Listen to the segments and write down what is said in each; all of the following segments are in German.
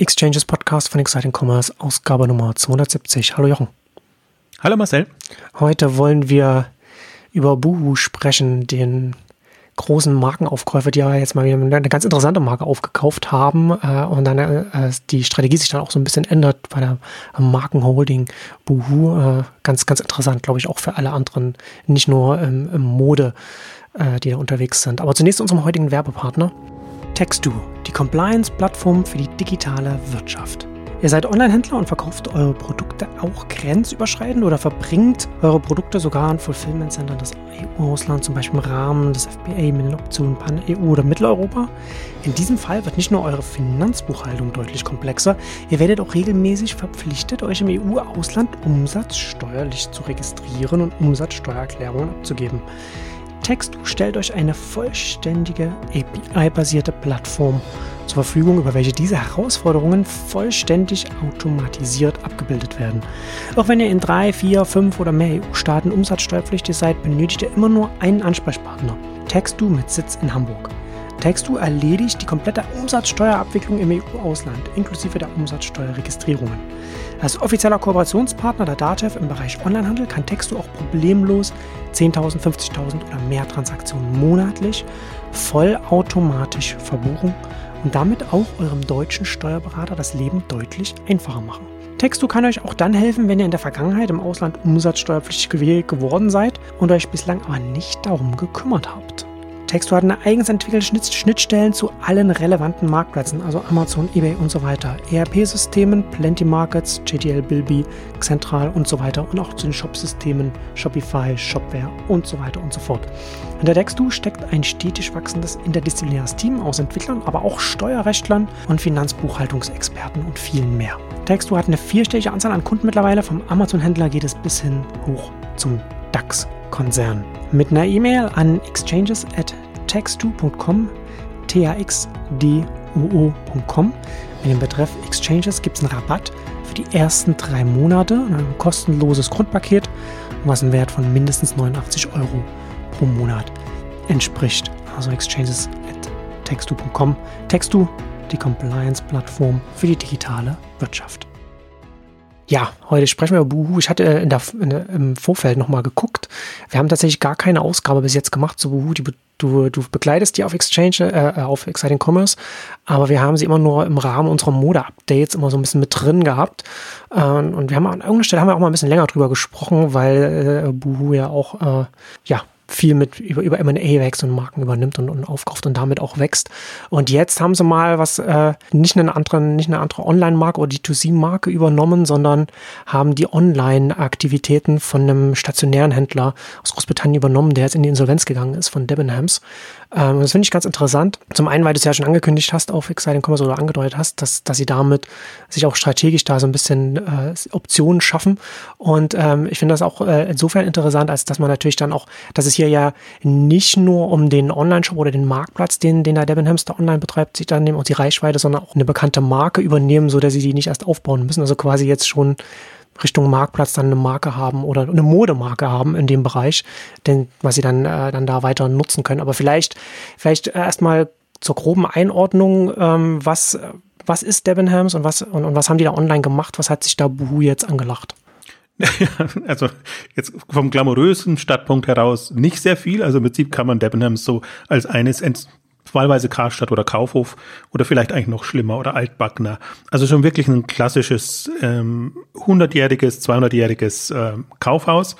Exchanges Podcast von Exciting Commerce, Ausgabe Nummer 270. Hallo Jochen. Hallo Marcel. Heute wollen wir über Boohoo sprechen, den großen Markenaufkäufer, die ja jetzt mal wieder eine ganz interessante Marke aufgekauft haben äh, und dann äh, die Strategie sich dann auch so ein bisschen ändert bei der Markenholding Boohoo. Äh, ganz, ganz interessant, glaube ich, auch für alle anderen, nicht nur im, im Mode, äh, die da unterwegs sind. Aber zunächst unserem heutigen Werbepartner. Textu, die Compliance-Plattform für die digitale Wirtschaft. Ihr seid Online-Händler und verkauft eure Produkte auch grenzüberschreitend oder verbringt eure Produkte sogar an Fulfillment-Centern des EU-Auslands, zum Beispiel im Rahmen des FBA mit den Optionen Pan-EU oder Mitteleuropa. In diesem Fall wird nicht nur eure Finanzbuchhaltung deutlich komplexer, ihr werdet auch regelmäßig verpflichtet, euch im EU-Ausland umsatzsteuerlich zu registrieren und Umsatzsteuererklärungen abzugeben. Textu stellt euch eine vollständige API-basierte Plattform zur Verfügung, über welche diese Herausforderungen vollständig automatisiert abgebildet werden. Auch wenn ihr in drei, vier, fünf oder mehr EU-Staaten umsatzsteuerpflichtig seid, benötigt ihr immer nur einen Ansprechpartner. Textu mit Sitz in Hamburg. Textu erledigt die komplette Umsatzsteuerabwicklung im EU-Ausland, inklusive der Umsatzsteuerregistrierungen. Als offizieller Kooperationspartner der DATEV im Bereich Onlinehandel kann Textu auch problemlos 10.000, 50.000 oder mehr Transaktionen monatlich vollautomatisch verbuchen und damit auch eurem deutschen Steuerberater das Leben deutlich einfacher machen. Textu kann euch auch dann helfen, wenn ihr in der Vergangenheit im Ausland umsatzsteuerpflichtig geworden seid und euch bislang aber nicht darum gekümmert habt. Texto hat eine eigens entwickelte Schnittstellen zu allen relevanten Marktplätzen, also Amazon, eBay und so weiter, ERP-Systemen, Plenty Markets, JTL, Bilby, Central und so weiter und auch zu den Shop-Systemen Shopify, Shopware und so weiter und so fort. Hinter Textu steckt ein stetig wachsendes interdisziplinäres Team aus Entwicklern, aber auch Steuerrechtlern und Finanzbuchhaltungsexperten und vielen mehr. Textu hat eine vierstellige Anzahl an Kunden mittlerweile, vom Amazon-Händler geht es bis hin hoch zum DAX-Konzern. Mit einer E-Mail an exchanges at textu.com, T-A-X-D-U-O.com. Mit dem Betreff Exchanges gibt es einen Rabatt für die ersten drei Monate und ein kostenloses Grundpaket, was einen Wert von mindestens 89 Euro pro Monat entspricht. Also Exchanges at textu.com. Textu, die Compliance-Plattform für die digitale Wirtschaft. Ja, heute sprechen wir über Buhu. Ich hatte in der, in im Vorfeld nochmal geguckt. Wir haben tatsächlich gar keine Ausgabe bis jetzt gemacht zu Buhu. Die, du, du begleitest die auf Exchange, äh, auf Exciting Commerce, aber wir haben sie immer nur im Rahmen unserer Mode-Updates immer so ein bisschen mit drin gehabt. Äh, und wir haben an irgendeiner Stelle haben wir auch mal ein bisschen länger drüber gesprochen, weil äh, Buhu ja auch, äh, ja, viel mit über, über M&A wächst und Marken übernimmt und, und aufkauft und damit auch wächst. Und jetzt haben sie mal was, äh, nicht eine andere, nicht eine andere Online-Marke oder die 2C-Marke übernommen, sondern haben die Online-Aktivitäten von einem stationären Händler aus Großbritannien übernommen, der jetzt in die Insolvenz gegangen ist, von Debenhams. Ähm, das finde ich ganz interessant. Zum einen, weil du es ja schon angekündigt hast auf Exciting Commerce oder angedeutet hast, dass, dass sie damit sich auch strategisch da so ein bisschen äh, Optionen schaffen. Und ähm, ich finde das auch äh, insofern interessant, als dass man natürlich dann auch, dass es hier ja nicht nur um den Online-Shop oder den Marktplatz, den, den der Debenhams da online betreibt, sich dann nehmen und die Reichweite, sondern auch eine bekannte Marke übernehmen, so dass sie die nicht erst aufbauen müssen. Also quasi jetzt schon Richtung Marktplatz dann eine Marke haben oder eine Modemarke haben in dem Bereich, denn was sie dann äh, dann da weiter nutzen können. Aber vielleicht vielleicht erstmal zur groben Einordnung, ähm, was was ist Debenhams und was und, und was haben die da online gemacht? Was hat sich da Buhu jetzt angelacht? also jetzt vom glamourösen Stadtpunkt heraus nicht sehr viel. Also im Prinzip kann man Debenhams so als eines wahlweise Karstadt oder Kaufhof oder vielleicht eigentlich noch schlimmer oder Altbackner. Also schon wirklich ein klassisches ähm, 100-jähriges, 200-jähriges äh, Kaufhaus.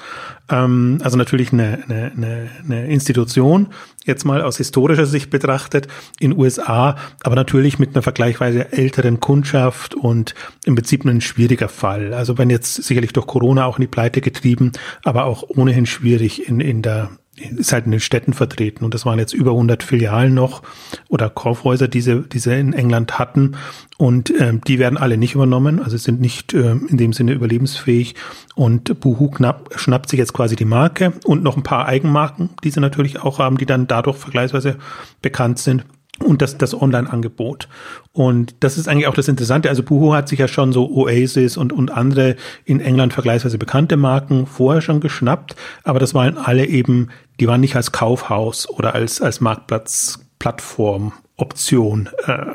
Ähm, also natürlich eine, eine, eine, eine Institution, jetzt mal aus historischer Sicht betrachtet, in USA, aber natürlich mit einer vergleichsweise älteren Kundschaft und im Prinzip ein schwieriger Fall. Also wenn jetzt sicherlich durch Corona auch in die Pleite getrieben, aber auch ohnehin schwierig in, in der ist halt in den Städten vertreten. Und das waren jetzt über 100 Filialen noch oder Kaufhäuser, die sie, die sie in England hatten. Und ähm, die werden alle nicht übernommen, also sind nicht ähm, in dem Sinne überlebensfähig. Und Boohoo knapp, schnappt sich jetzt quasi die Marke und noch ein paar Eigenmarken, die sie natürlich auch haben, die dann dadurch vergleichsweise bekannt sind und das, das Online-Angebot. Und das ist eigentlich auch das Interessante. Also Boohoo hat sich ja schon so Oasis und, und andere in England vergleichsweise bekannte Marken vorher schon geschnappt, aber das waren alle eben, die waren nicht als Kaufhaus oder als, als Marktplatz, Plattform, Option äh,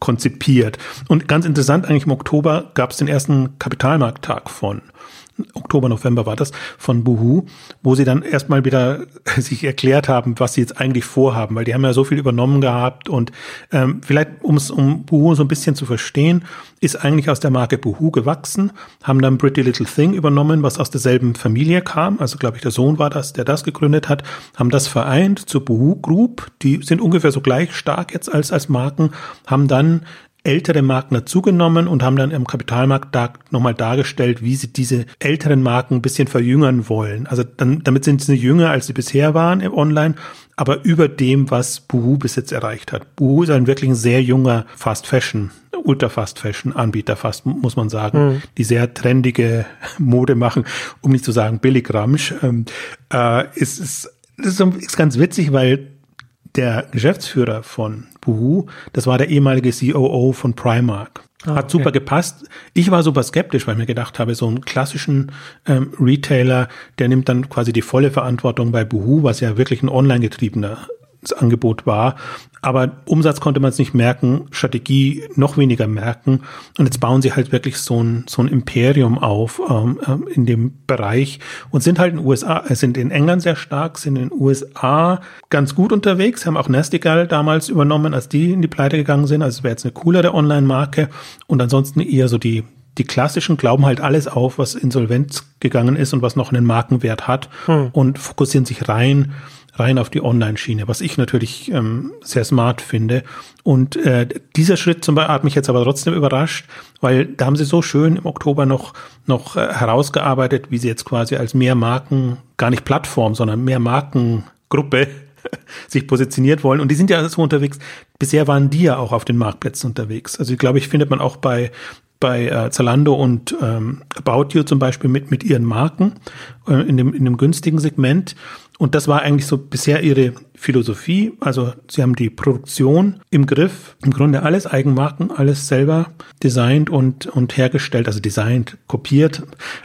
konzipiert. Und ganz interessant, eigentlich im Oktober gab es den ersten Kapitalmarkttag von Oktober, November war das, von Buhu, wo sie dann erstmal wieder sich erklärt haben, was sie jetzt eigentlich vorhaben, weil die haben ja so viel übernommen gehabt und ähm, vielleicht, um es um Buhu so ein bisschen zu verstehen, ist eigentlich aus der Marke Buhu gewachsen, haben dann Pretty Little Thing übernommen, was aus derselben Familie kam, also glaube ich, der Sohn war das, der das gegründet hat, haben das vereint zur Buhu Group, die sind ungefähr so gleich stark jetzt als, als Marken, haben dann ältere Marken dazugenommen und haben dann im Kapitalmarkt da nochmal dargestellt, wie sie diese älteren Marken ein bisschen verjüngern wollen. Also dann, damit sind sie jünger, als sie bisher waren im Online, aber über dem, was Boohoo bis jetzt erreicht hat. Boohoo ist ein wirklich sehr junger Fast Fashion, Ultra Fast Fashion Anbieter fast, muss man sagen, mhm. die sehr trendige Mode machen, um nicht zu sagen billig Ramsch. Ähm, äh, ist, ist, ist, ist ganz witzig, weil der Geschäftsführer von Boohoo, das war der ehemalige COO von Primark. Ah, Hat super okay. gepasst. Ich war super skeptisch, weil ich mir gedacht habe, so einen klassischen ähm, Retailer, der nimmt dann quasi die volle Verantwortung bei Boohoo, was ja wirklich ein online getriebener Angebot war. Aber Umsatz konnte man es nicht merken, Strategie noch weniger merken. Und jetzt bauen sie halt wirklich so ein, so ein Imperium auf ähm, ähm in dem Bereich und sind halt in den USA, äh, sind in England sehr stark, sind in den USA ganz gut unterwegs, haben auch Nestigal damals übernommen, als die in die Pleite gegangen sind. Also es wäre jetzt eine coolere Online-Marke und ansonsten eher so die die klassischen glauben halt alles auf, was insolvent gegangen ist und was noch einen Markenwert hat hm. und fokussieren sich rein rein auf die Online-Schiene, was ich natürlich ähm, sehr smart finde. Und äh, dieser Schritt zum Beispiel hat mich jetzt aber trotzdem überrascht, weil da haben sie so schön im Oktober noch, noch äh, herausgearbeitet, wie sie jetzt quasi als mehr Marken, gar nicht Plattform, sondern mehr Markengruppe sich positioniert wollen. Und die sind ja so unterwegs. Bisher waren die ja auch auf den Marktplätzen unterwegs. Also ich glaube, ich findet man auch bei bei äh, Zalando und ähm, About You zum Beispiel mit mit ihren Marken äh, in dem in dem günstigen Segment und das war eigentlich so bisher ihre Philosophie. Also sie haben die Produktion im Griff, im Grunde alles Eigenmarken, alles selber designt und, und hergestellt, also designt, kopiert,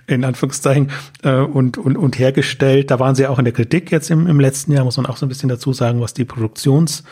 in Anführungszeichen, äh, und, und, und hergestellt. Da waren sie auch in der Kritik jetzt im, im letzten Jahr, muss man auch so ein bisschen dazu sagen, was die Produktions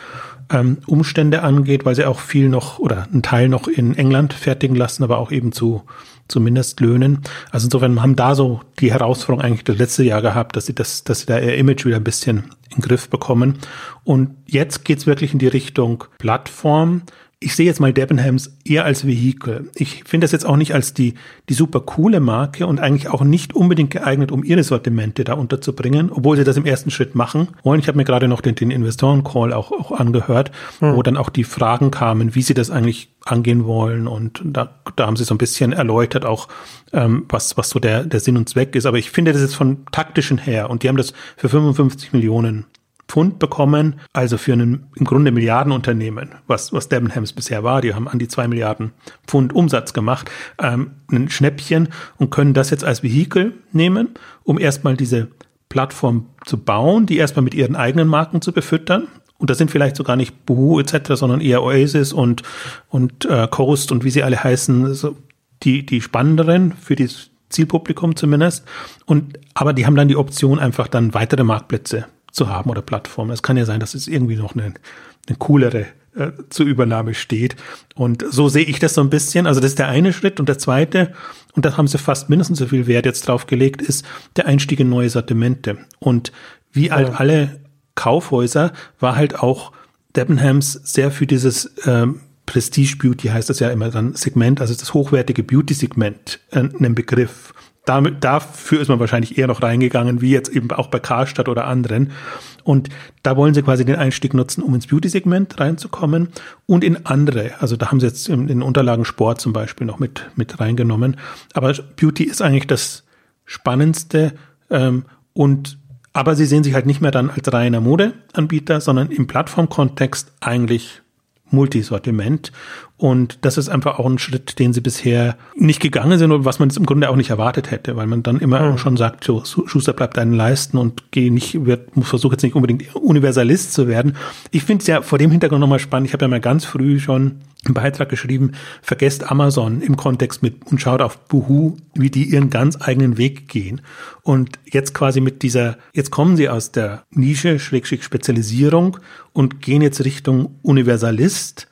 ähm, Umstände angeht, weil sie auch viel noch oder einen Teil noch in England fertigen lassen, aber auch eben zu zumindest Löhnen. Also insofern haben da so die Herausforderung eigentlich das letzte Jahr gehabt, dass sie das, dass sie da ihr Image wieder ein bisschen in den Griff bekommen. Und jetzt geht's wirklich in die Richtung Plattform ich sehe jetzt mal Debenhams eher als Vehikel. Ich finde das jetzt auch nicht als die, die super coole Marke und eigentlich auch nicht unbedingt geeignet, um ihre Sortimente da unterzubringen, obwohl sie das im ersten Schritt machen wollen. Ich habe mir gerade noch den, den Investoren-Call auch, auch angehört, hm. wo dann auch die Fragen kamen, wie sie das eigentlich angehen wollen. Und da, da haben sie so ein bisschen erläutert auch, ähm, was, was so der, der Sinn und Zweck ist. Aber ich finde das jetzt von taktischen her und die haben das für 55 Millionen Pfund bekommen, also für ein im Grunde Milliardenunternehmen, was, was Debenhams bisher war. Die haben an die zwei Milliarden Pfund Umsatz gemacht, ähm, ein Schnäppchen und können das jetzt als Vehikel nehmen, um erstmal diese Plattform zu bauen, die erstmal mit ihren eigenen Marken zu befüttern. Und das sind vielleicht sogar nicht Boohoo etc., sondern eher Oasis und, und äh, Coast und wie sie alle heißen, so die, die spannenderen für das Zielpublikum zumindest. Und, aber die haben dann die Option, einfach dann weitere Marktplätze zu haben oder Plattformen. Es kann ja sein, dass es irgendwie noch eine, eine coolere äh, zur Übernahme steht. Und so sehe ich das so ein bisschen. Also das ist der eine Schritt. Und der zweite, und da haben sie fast mindestens so viel Wert jetzt drauf gelegt, ist der Einstieg in neue Sortimente. Und wie halt ja. alle Kaufhäuser war halt auch Debenhams sehr für dieses ähm, Prestige Beauty heißt das ja immer dann Segment, also das hochwertige Beauty Segment, äh, einen Begriff damit, dafür ist man wahrscheinlich eher noch reingegangen, wie jetzt eben auch bei Karstadt oder anderen. Und da wollen sie quasi den Einstieg nutzen, um ins Beauty-Segment reinzukommen und in andere. Also da haben sie jetzt in den Unterlagen Sport zum Beispiel noch mit, mit reingenommen. Aber Beauty ist eigentlich das Spannendste ähm, und aber sie sehen sich halt nicht mehr dann als reiner Modeanbieter, sondern im Plattformkontext eigentlich Multisortiment. Und das ist einfach auch ein Schritt, den sie bisher nicht gegangen sind und was man jetzt im Grunde auch nicht erwartet hätte, weil man dann immer mhm. schon sagt, so, Schuster bleibt deinen Leisten und geh nicht, wird, versuch jetzt nicht unbedingt Universalist zu werden. Ich finde es ja vor dem Hintergrund nochmal spannend. Ich habe ja mal ganz früh schon einen Beitrag geschrieben, vergesst Amazon im Kontext mit und schaut auf Boohoo, wie die ihren ganz eigenen Weg gehen. Und jetzt quasi mit dieser, jetzt kommen sie aus der Nische, Schrägstrich Spezialisierung und gehen jetzt Richtung Universalist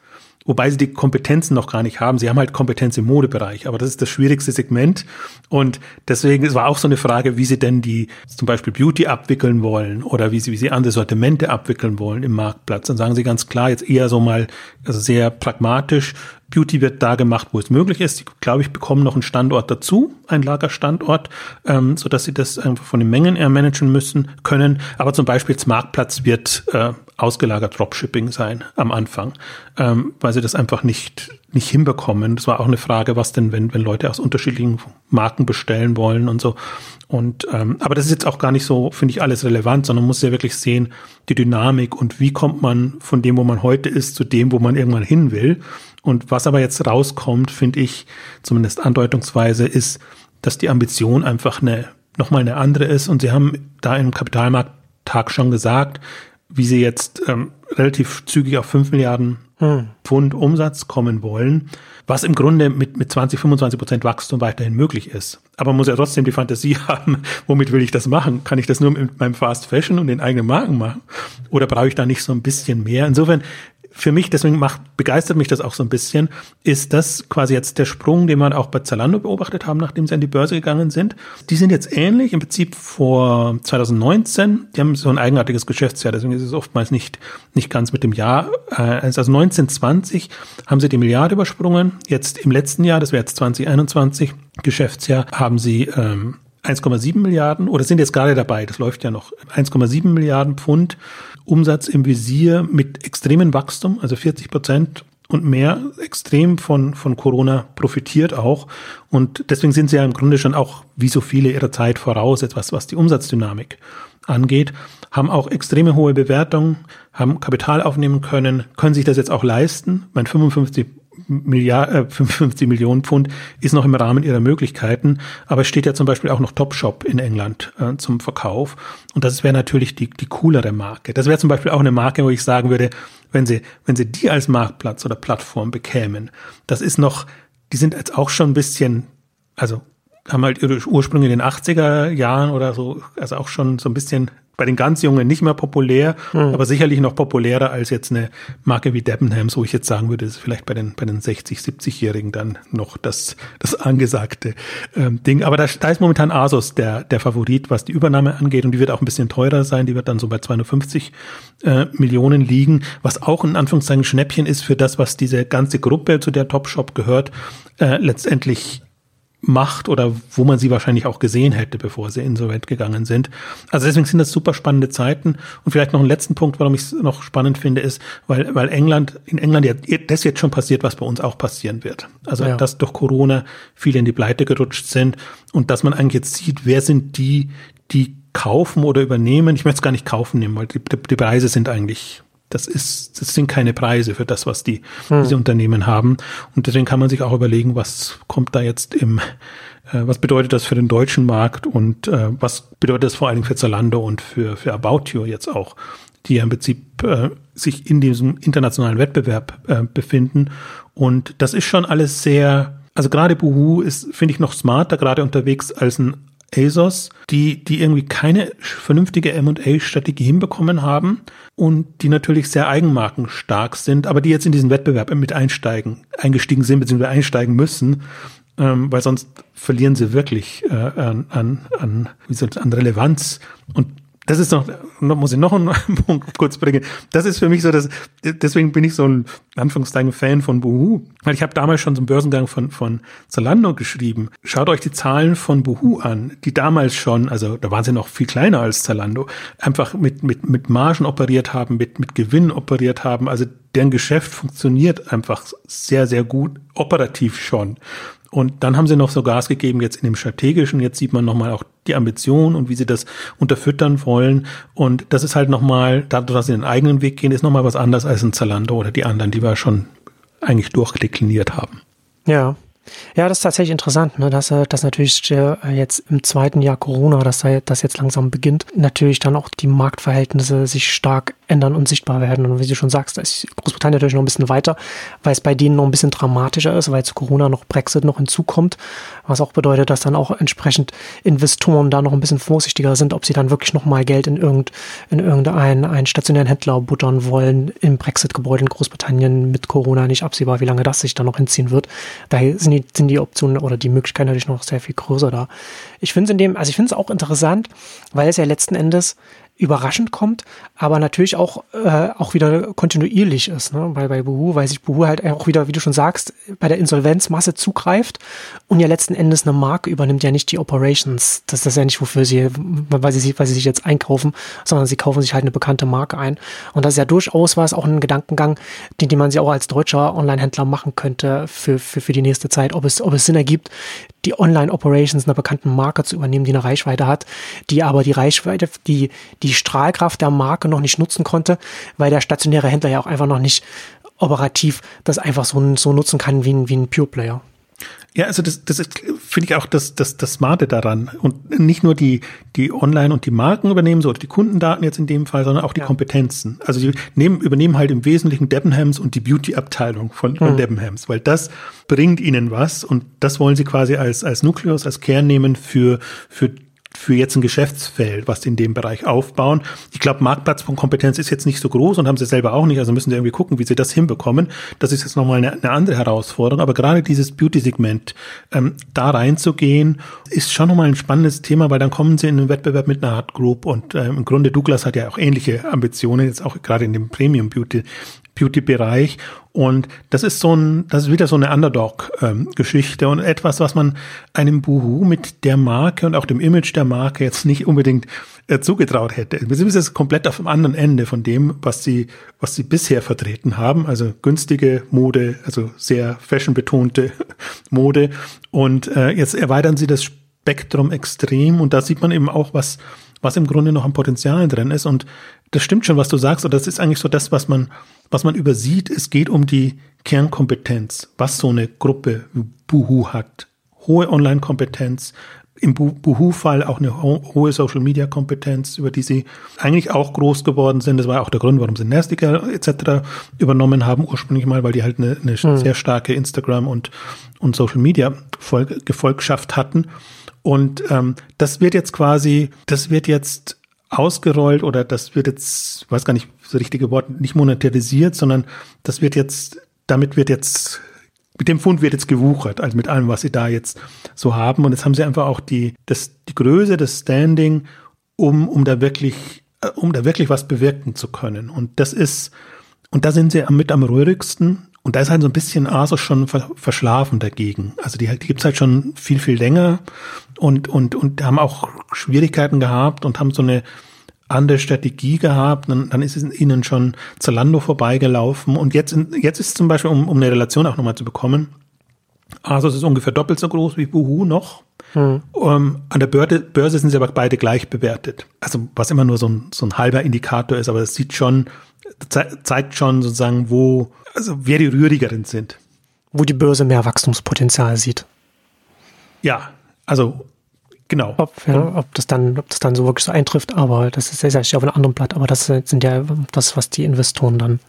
wobei sie die Kompetenzen noch gar nicht haben. Sie haben halt Kompetenz im Modebereich, aber das ist das schwierigste Segment. Und deswegen, es war auch so eine Frage, wie sie denn die zum Beispiel Beauty abwickeln wollen oder wie sie, wie sie andere Sortimente abwickeln wollen im Marktplatz. Dann sagen sie ganz klar jetzt eher so mal also sehr pragmatisch, Beauty wird da gemacht, wo es möglich ist. Die, glaube ich, bekommen noch einen Standort dazu, einen Lagerstandort, ähm, so dass sie das einfach von den Mengen eher managen müssen können. Aber zum Beispiel das Marktplatz wird äh, ausgelagert Dropshipping sein am Anfang, ähm, weil sie das einfach nicht nicht hinbekommen. Das war auch eine Frage, was denn, wenn wenn Leute aus unterschiedlichen Marken bestellen wollen und so. Und ähm, aber das ist jetzt auch gar nicht so, finde ich, alles relevant, sondern man muss ja wirklich sehen die Dynamik und wie kommt man von dem, wo man heute ist, zu dem, wo man irgendwann hin will. Und was aber jetzt rauskommt, finde ich, zumindest andeutungsweise, ist, dass die Ambition einfach eine, nochmal eine andere ist. Und sie haben da im Kapitalmarkttag schon gesagt, wie sie jetzt ähm, relativ zügig auf 5 Milliarden hm. Pfund Umsatz kommen wollen, was im Grunde mit, mit 20, 25 Prozent Wachstum weiterhin möglich ist. Aber man muss ja trotzdem die Fantasie haben, womit will ich das machen? Kann ich das nur mit meinem Fast Fashion und den eigenen Marken machen? Oder brauche ich da nicht so ein bisschen mehr? Insofern für mich, deswegen macht, begeistert mich das auch so ein bisschen, ist das quasi jetzt der Sprung, den wir auch bei Zalando beobachtet haben, nachdem sie an die Börse gegangen sind. Die sind jetzt ähnlich, im Prinzip vor 2019, die haben so ein eigenartiges Geschäftsjahr, deswegen ist es oftmals nicht, nicht ganz mit dem Jahr. Äh, also 1920 haben sie die Milliarde übersprungen, jetzt im letzten Jahr, das wäre jetzt 2021, Geschäftsjahr, haben sie ähm, 1,7 Milliarden oder sind jetzt gerade dabei, das läuft ja noch, 1,7 Milliarden Pfund Umsatz im Visier mit extremem Wachstum, also 40 Prozent und mehr extrem von, von Corona profitiert auch. Und deswegen sind sie ja im Grunde schon auch wie so viele ihrer Zeit voraus, etwas, was die Umsatzdynamik angeht, haben auch extreme hohe Bewertungen, haben Kapital aufnehmen können, können sich das jetzt auch leisten. Mein 55 Milliard, äh, 55 Millionen Pfund ist noch im Rahmen ihrer Möglichkeiten, aber es steht ja zum Beispiel auch noch Topshop in England äh, zum Verkauf und das wäre natürlich die, die coolere Marke. Das wäre zum Beispiel auch eine Marke, wo ich sagen würde, wenn sie, wenn sie die als Marktplatz oder Plattform bekämen, das ist noch, die sind jetzt auch schon ein bisschen, also haben halt ihre Ursprünge in den 80er Jahren oder so, also auch schon so ein bisschen bei den ganz Jungen nicht mehr populär, mhm. aber sicherlich noch populärer als jetzt eine Marke wie Debenhams, wo ich jetzt sagen würde, ist vielleicht bei den, bei den 60, 70-Jährigen dann noch das, das angesagte ähm, Ding. Aber da, da ist momentan Asos der, der Favorit, was die Übernahme angeht und die wird auch ein bisschen teurer sein, die wird dann so bei 250 äh, Millionen liegen, was auch in Anführungszeichen Schnäppchen ist für das, was diese ganze Gruppe, zu der Topshop gehört, äh, letztendlich macht oder wo man sie wahrscheinlich auch gesehen hätte, bevor sie insolvent gegangen sind. Also deswegen sind das super spannende Zeiten. Und vielleicht noch einen letzten Punkt, warum ich es noch spannend finde, ist, weil, weil England, in England ja das jetzt schon passiert, was bei uns auch passieren wird. Also, ja. dass durch Corona viele in die Pleite gerutscht sind und dass man eigentlich jetzt sieht, wer sind die, die kaufen oder übernehmen. Ich möchte es gar nicht kaufen nehmen, weil die, die Preise sind eigentlich das ist, das sind keine Preise für das, was die, hm. diese Unternehmen haben. Und deswegen kann man sich auch überlegen, was kommt da jetzt im, äh, was bedeutet das für den deutschen Markt und äh, was bedeutet das vor allem für Zalando und für, für About You jetzt auch, die ja im Prinzip äh, sich in diesem internationalen Wettbewerb äh, befinden. Und das ist schon alles sehr, also gerade Boohoo ist, finde ich, noch smarter gerade unterwegs als ein ASOS, die, die irgendwie keine vernünftige M&A-Strategie hinbekommen haben und die natürlich sehr eigenmarkenstark sind, aber die jetzt in diesen Wettbewerb mit einsteigen, eingestiegen sind, beziehungsweise einsteigen müssen, ähm, weil sonst verlieren sie wirklich äh, an, an, an, wie soll an Relevanz. Und das ist noch, noch muss ich noch einen Punkt kurz bringen. Das ist für mich so, dass deswegen bin ich so ein Anführungszeichen Fan von Boohoo, weil ich habe damals schon zum Börsengang von von Zalando geschrieben. Schaut euch die Zahlen von Boohoo an, die damals schon, also da waren sie noch viel kleiner als Zalando, einfach mit mit mit Margen operiert haben, mit mit Gewinn operiert haben. Also deren Geschäft funktioniert einfach sehr sehr gut operativ schon. Und dann haben sie noch so Gas gegeben jetzt in dem strategischen. Jetzt sieht man nochmal auch die Ambition und wie sie das unterfüttern wollen. Und das ist halt nochmal, dadurch, dass sie den eigenen Weg gehen, ist nochmal was anderes als ein Zalando oder die anderen, die wir schon eigentlich durchdekliniert haben. Ja. Ja, das ist tatsächlich interessant, ne? dass, äh, dass natürlich äh, jetzt im zweiten Jahr Corona, dass das jetzt langsam beginnt, natürlich dann auch die Marktverhältnisse sich stark ändern und sichtbar werden. Und wie du schon sagst, da ist Großbritannien natürlich noch ein bisschen weiter, weil es bei denen noch ein bisschen dramatischer ist, weil zu Corona noch Brexit noch hinzukommt, was auch bedeutet, dass dann auch entsprechend Investoren da noch ein bisschen vorsichtiger sind, ob sie dann wirklich nochmal Geld in, irgend, in irgendeinen einen stationären Händler buttern wollen im Brexit-Gebäude in Großbritannien mit Corona nicht absehbar, wie lange das sich dann noch hinziehen wird. Daher sind die, sind die Optionen oder die Möglichkeiten natürlich noch sehr viel größer da. Ich finde es in dem, also ich finde es auch interessant, weil es ja letzten Endes überraschend kommt, aber natürlich auch, äh, auch wieder kontinuierlich ist, ne? weil bei Buhu, weil sich Buhu halt auch wieder, wie du schon sagst, bei der Insolvenzmasse zugreift und ja letzten Endes eine Marke übernimmt ja nicht die Operations. Das, das ist ja nicht, wofür sie, weil sie, weil sie sich jetzt einkaufen, sondern sie kaufen sich halt eine bekannte Marke ein. Und das ist ja durchaus was, auch ein Gedankengang, den, den man sich auch als deutscher Online-Händler machen könnte für, für, für die nächste Zeit, ob es, ob es Sinn ergibt, die Online-Operations einer bekannten Marke zu übernehmen, die eine Reichweite hat, die aber die Reichweite, die, die Strahlkraft der Marke noch nicht nutzen konnte, weil der stationäre Händler ja auch einfach noch nicht operativ das einfach so, so nutzen kann wie ein, wie ein Pure Player. Ja, also das, das finde ich auch das, das, das Smarte daran. Und nicht nur die, die Online- und die Marken übernehmen, so oder die Kundendaten jetzt in dem Fall, sondern auch die ja. Kompetenzen. Also die nehmen, übernehmen halt im Wesentlichen Debenhams und die Beauty-Abteilung von, von hm. Debenhams, weil das bringt ihnen was und das wollen sie quasi als, als Nukleus, als Kern nehmen für, für für jetzt ein Geschäftsfeld, was in dem Bereich aufbauen. Ich glaube, Marktplatz von Kompetenz ist jetzt nicht so groß und haben sie selber auch nicht, also müssen sie irgendwie gucken, wie sie das hinbekommen. Das ist jetzt nochmal eine, eine andere Herausforderung, aber gerade dieses Beauty-Segment, ähm, da reinzugehen, ist schon nochmal ein spannendes Thema, weil dann kommen sie in einen Wettbewerb mit einer Art Group und ähm, im Grunde Douglas hat ja auch ähnliche Ambitionen, jetzt auch gerade in dem Premium Beauty Beauty-Bereich. Und das ist so ein, das ist wieder so eine Underdog-Geschichte und etwas, was man einem Buhu mit der Marke und auch dem Image der Marke jetzt nicht unbedingt äh, zugetraut hätte. Wir sind jetzt komplett auf dem anderen Ende von dem, was sie, was sie bisher vertreten haben. Also günstige Mode, also sehr fashionbetonte Mode. Und äh, jetzt erweitern sie das Spektrum extrem und da sieht man eben auch, was was im Grunde noch am Potenzial drin ist. Und das stimmt schon, was du sagst. Und das ist eigentlich so das, was man, was man übersieht. Es geht um die Kernkompetenz, was so eine Gruppe Buhu hat. Hohe Online-Kompetenz, im Buhu-Fall auch eine ho hohe Social-Media-Kompetenz, über die sie eigentlich auch groß geworden sind. Das war auch der Grund, warum sie Nastical etc. übernommen haben, ursprünglich mal, weil die halt eine, eine mhm. sehr starke Instagram- und, und Social-Media-Gefolgschaft hatten. Und ähm, das wird jetzt quasi, das wird jetzt ausgerollt oder das wird jetzt, weiß gar nicht, das richtige Wort, nicht monetarisiert, sondern das wird jetzt, damit wird jetzt, mit dem Fund wird jetzt gewuchert, also mit allem, was sie da jetzt so haben. Und jetzt haben sie einfach auch die, das, die Größe, das Standing, um, um da wirklich, um da wirklich was bewirken zu können. Und das ist, und da sind sie mit am rührigsten, und da ist halt so ein bisschen Asus schon verschlafen dagegen. Also die, die gibt's halt schon viel, viel länger und, und, und haben auch Schwierigkeiten gehabt und haben so eine andere Strategie gehabt. Dann, dann ist es ihnen schon Zalando vorbeigelaufen. Und jetzt, jetzt ist zum Beispiel, um, um eine Relation auch nochmal zu bekommen, Asus ist ungefähr doppelt so groß wie Boohoo noch. Hm. Um, ähm, an der Börse, Börse sind sie aber beide gleich bewertet. Also was immer nur so ein, so ein halber Indikator ist, aber es sieht schon, zeigt schon sozusagen, wo, also wer die Rührigeren sind. Wo die Börse mehr Wachstumspotenzial sieht. Ja, also genau. Ob, ja, ob das dann, ob das dann so wirklich so eintrifft, aber das ist ja auf einem anderen Blatt, aber das sind ja das, was die Investoren dann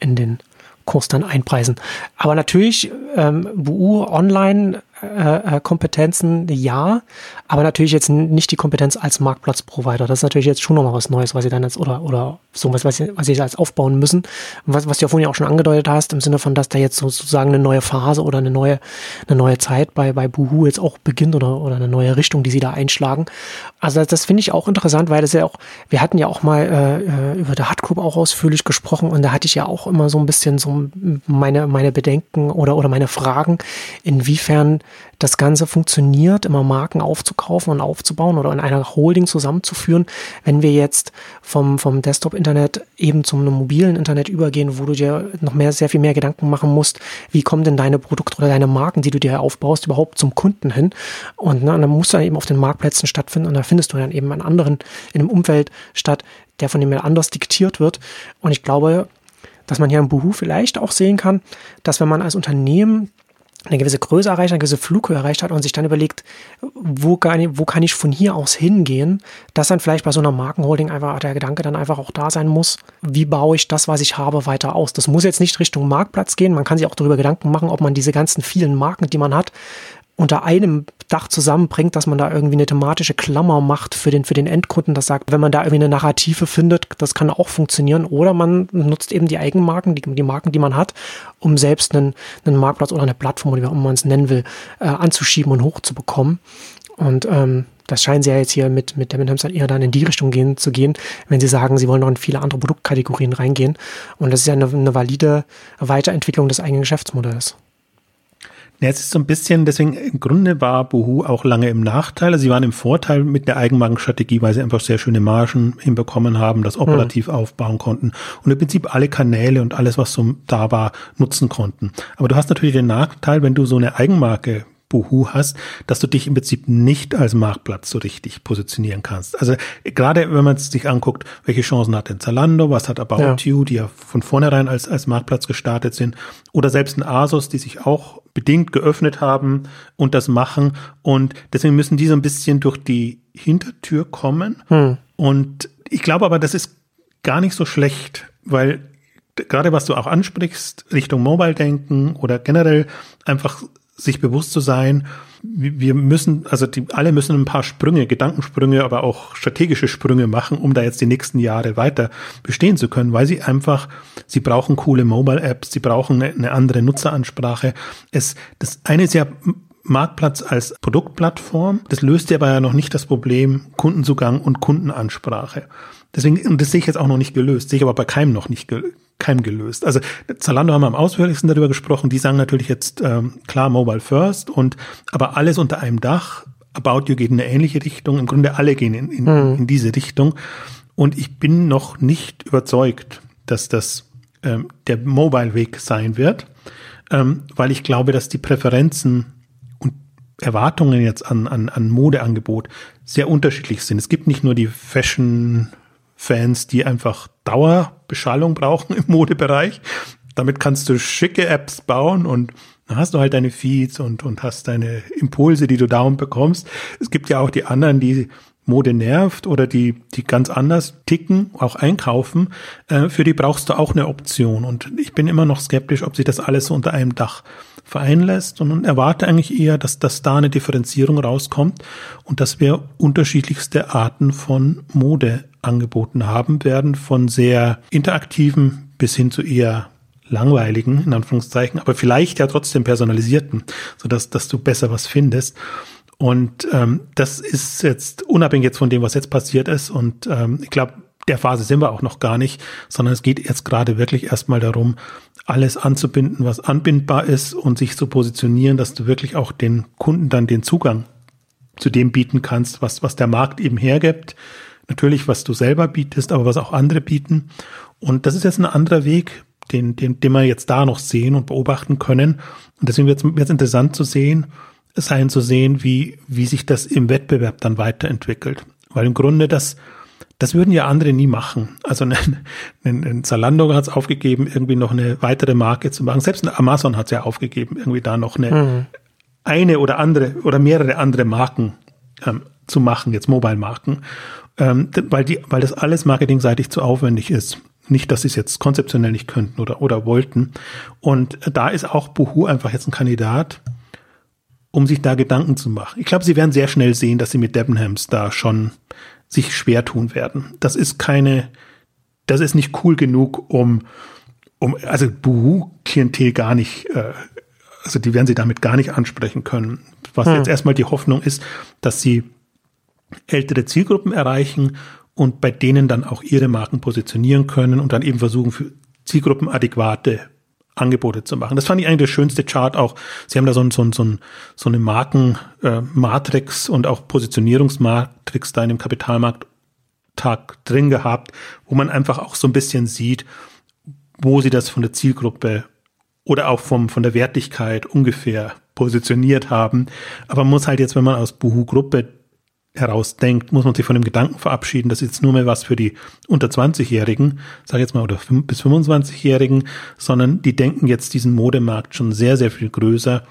in den Kurs dann einpreisen. Aber natürlich, ähm, BU Online äh, äh, Kompetenzen ja, aber natürlich jetzt nicht die Kompetenz als Marktplatzprovider. Das ist natürlich jetzt schon nochmal was Neues, was sie dann jetzt oder oder so was, was sie, was sie als aufbauen müssen. Was, was du ja vorhin auch schon angedeutet hast, im Sinne von, dass da jetzt sozusagen eine neue Phase oder eine neue, eine neue Zeit bei, bei Boohoo jetzt auch beginnt oder, oder eine neue Richtung, die sie da einschlagen. Also das, das finde ich auch interessant, weil das ja auch, wir hatten ja auch mal äh, äh über der Group auch ausführlich gesprochen und da hatte ich ja auch immer so ein bisschen so meine, meine Bedenken oder, oder meine Fragen, inwiefern das Ganze funktioniert, immer Marken aufzukaufen und aufzubauen oder in einer Holding zusammenzuführen, wenn wir jetzt vom, vom Desktop-Internet eben zum mobilen Internet übergehen, wo du dir noch mehr, sehr viel mehr Gedanken machen musst, wie kommen denn deine Produkte oder deine Marken, die du dir aufbaust, überhaupt zum Kunden hin? Und, ne, und dann musst du dann eben auf den Marktplätzen stattfinden und da findest du dann eben einen anderen, in einem Umfeld statt, der von dem anders diktiert wird. Und ich glaube, dass man hier im Buhu vielleicht auch sehen kann, dass wenn man als Unternehmen eine gewisse Größe erreicht, eine gewisse Flughöhe erreicht hat und sich dann überlegt, wo kann, ich, wo kann ich von hier aus hingehen, dass dann vielleicht bei so einer Markenholding einfach der Gedanke dann einfach auch da sein muss, wie baue ich das, was ich habe, weiter aus. Das muss jetzt nicht Richtung Marktplatz gehen, man kann sich auch darüber Gedanken machen, ob man diese ganzen vielen Marken, die man hat, unter einem Dach zusammenbringt, dass man da irgendwie eine thematische Klammer macht für den, für den Endkunden, das sagt, wenn man da irgendwie eine Narrative findet, das kann auch funktionieren. Oder man nutzt eben die Eigenmarken, die, die Marken, die man hat, um selbst einen, einen Marktplatz oder eine Plattform, wie man es nennen will, äh, anzuschieben und hochzubekommen. Und ähm, das scheinen sie ja jetzt hier mit, mit Debenhams dann eher dann in die Richtung gehen, zu gehen, wenn sie sagen, sie wollen noch in viele andere Produktkategorien reingehen. Und das ist ja eine, eine valide Weiterentwicklung des eigenen Geschäftsmodells. Ja, es ist so ein bisschen, deswegen im Grunde war Boohoo auch lange im Nachteil. Also sie waren im Vorteil mit der Eigenmarkenstrategie, weil sie einfach sehr schöne Margen hinbekommen haben, das operativ mhm. aufbauen konnten und im Prinzip alle Kanäle und alles, was so da war, nutzen konnten. Aber du hast natürlich den Nachteil, wenn du so eine Eigenmarke Buhu hast, dass du dich im Prinzip nicht als Marktplatz so richtig positionieren kannst. Also gerade wenn man sich anguckt, welche Chancen hat denn Zalando, was hat About ja. You, die ja von vornherein als, als Marktplatz gestartet sind, oder selbst ein Asos, die sich auch bedingt geöffnet haben und das machen. Und deswegen müssen die so ein bisschen durch die Hintertür kommen. Hm. Und ich glaube aber, das ist gar nicht so schlecht, weil gerade was du auch ansprichst, Richtung Mobile denken oder generell einfach sich bewusst zu sein, wir müssen, also die, alle müssen ein paar Sprünge, Gedankensprünge, aber auch strategische Sprünge machen, um da jetzt die nächsten Jahre weiter bestehen zu können, weil sie einfach, sie brauchen coole Mobile-Apps, sie brauchen eine, andere Nutzeransprache. Es, das eine ist ja Marktplatz als Produktplattform. Das löst ja aber ja noch nicht das Problem Kundenzugang und Kundenansprache. Deswegen, und das sehe ich jetzt auch noch nicht gelöst, sehe ich aber bei keinem noch nicht gelöst keinem gelöst. Also Zalando haben wir am ausführlichsten darüber gesprochen. Die sagen natürlich jetzt ähm, klar Mobile First und aber alles unter einem Dach. About You geht in eine ähnliche Richtung. Im Grunde alle gehen in, in, mhm. in diese Richtung. Und ich bin noch nicht überzeugt, dass das ähm, der Mobile-Weg sein wird, ähm, weil ich glaube, dass die Präferenzen und Erwartungen jetzt an, an, an Modeangebot sehr unterschiedlich sind. Es gibt nicht nur die Fashion Fans, die einfach Dauerbeschallung brauchen im Modebereich. Damit kannst du schicke Apps bauen und dann hast du halt deine Feeds und, und hast deine Impulse, die du dauernd bekommst. Es gibt ja auch die anderen, die Mode nervt oder die, die ganz anders ticken, auch einkaufen. Äh, für die brauchst du auch eine Option. Und ich bin immer noch skeptisch, ob sich das alles so unter einem Dach vereinen lässt und erwarte eigentlich eher, dass, dass da eine Differenzierung rauskommt und dass wir unterschiedlichste Arten von Mode angeboten haben werden, von sehr interaktiven bis hin zu eher langweiligen, in Anführungszeichen, aber vielleicht ja trotzdem personalisierten, sodass dass du besser was findest. Und ähm, das ist jetzt unabhängig jetzt von dem, was jetzt passiert ist. Und ähm, ich glaube, der Phase sind wir auch noch gar nicht, sondern es geht jetzt gerade wirklich erstmal darum, alles anzubinden, was anbindbar ist und sich zu positionieren, dass du wirklich auch den Kunden dann den Zugang zu dem bieten kannst, was, was der Markt eben hergibt. Natürlich, was du selber bietest, aber was auch andere bieten. Und das ist jetzt ein anderer Weg, den, den, den wir jetzt da noch sehen und beobachten können. Und deswegen wird es interessant zu sehen, sein zu sehen, wie, wie sich das im Wettbewerb dann weiterentwickelt. Weil im Grunde das, das würden ja andere nie machen. Also ein, ein, ein Zalando hat es aufgegeben, irgendwie noch eine weitere Marke zu machen. Selbst ein Amazon hat es ja aufgegeben, irgendwie da noch eine, mhm. eine oder andere oder mehrere andere Marken ähm, zu machen, jetzt Mobile-Marken, ähm, weil die, weil das alles marketingseitig zu aufwendig ist. Nicht, dass sie es jetzt konzeptionell nicht könnten oder, oder wollten. Und da ist auch Buhu einfach jetzt ein Kandidat, um sich da Gedanken zu machen. Ich glaube, sie werden sehr schnell sehen, dass sie mit Debenhams da schon sich schwer tun werden. Das ist keine, das ist nicht cool genug, um, um also Buhu-Klientel gar nicht, äh, also die werden sie damit gar nicht ansprechen können. Was hm. jetzt erstmal die Hoffnung ist, dass sie ältere Zielgruppen erreichen und bei denen dann auch ihre Marken positionieren können und dann eben versuchen, für Zielgruppen adäquate Angebote zu machen. Das fand ich eigentlich der schönste Chart auch. Sie haben da so, so, so, so eine Markenmatrix äh, und auch Positionierungsmatrix da in dem Kapitalmarkttag drin gehabt, wo man einfach auch so ein bisschen sieht, wo sie das von der Zielgruppe oder auch vom, von der Wertigkeit ungefähr positioniert haben. Aber man muss halt jetzt, wenn man aus Buhu-Gruppe herausdenkt, muss man sich von dem Gedanken verabschieden, das ist jetzt nur mehr was für die unter 20-Jährigen, sage jetzt mal, oder bis 25-Jährigen, sondern die denken jetzt diesen Modemarkt schon sehr, sehr viel größer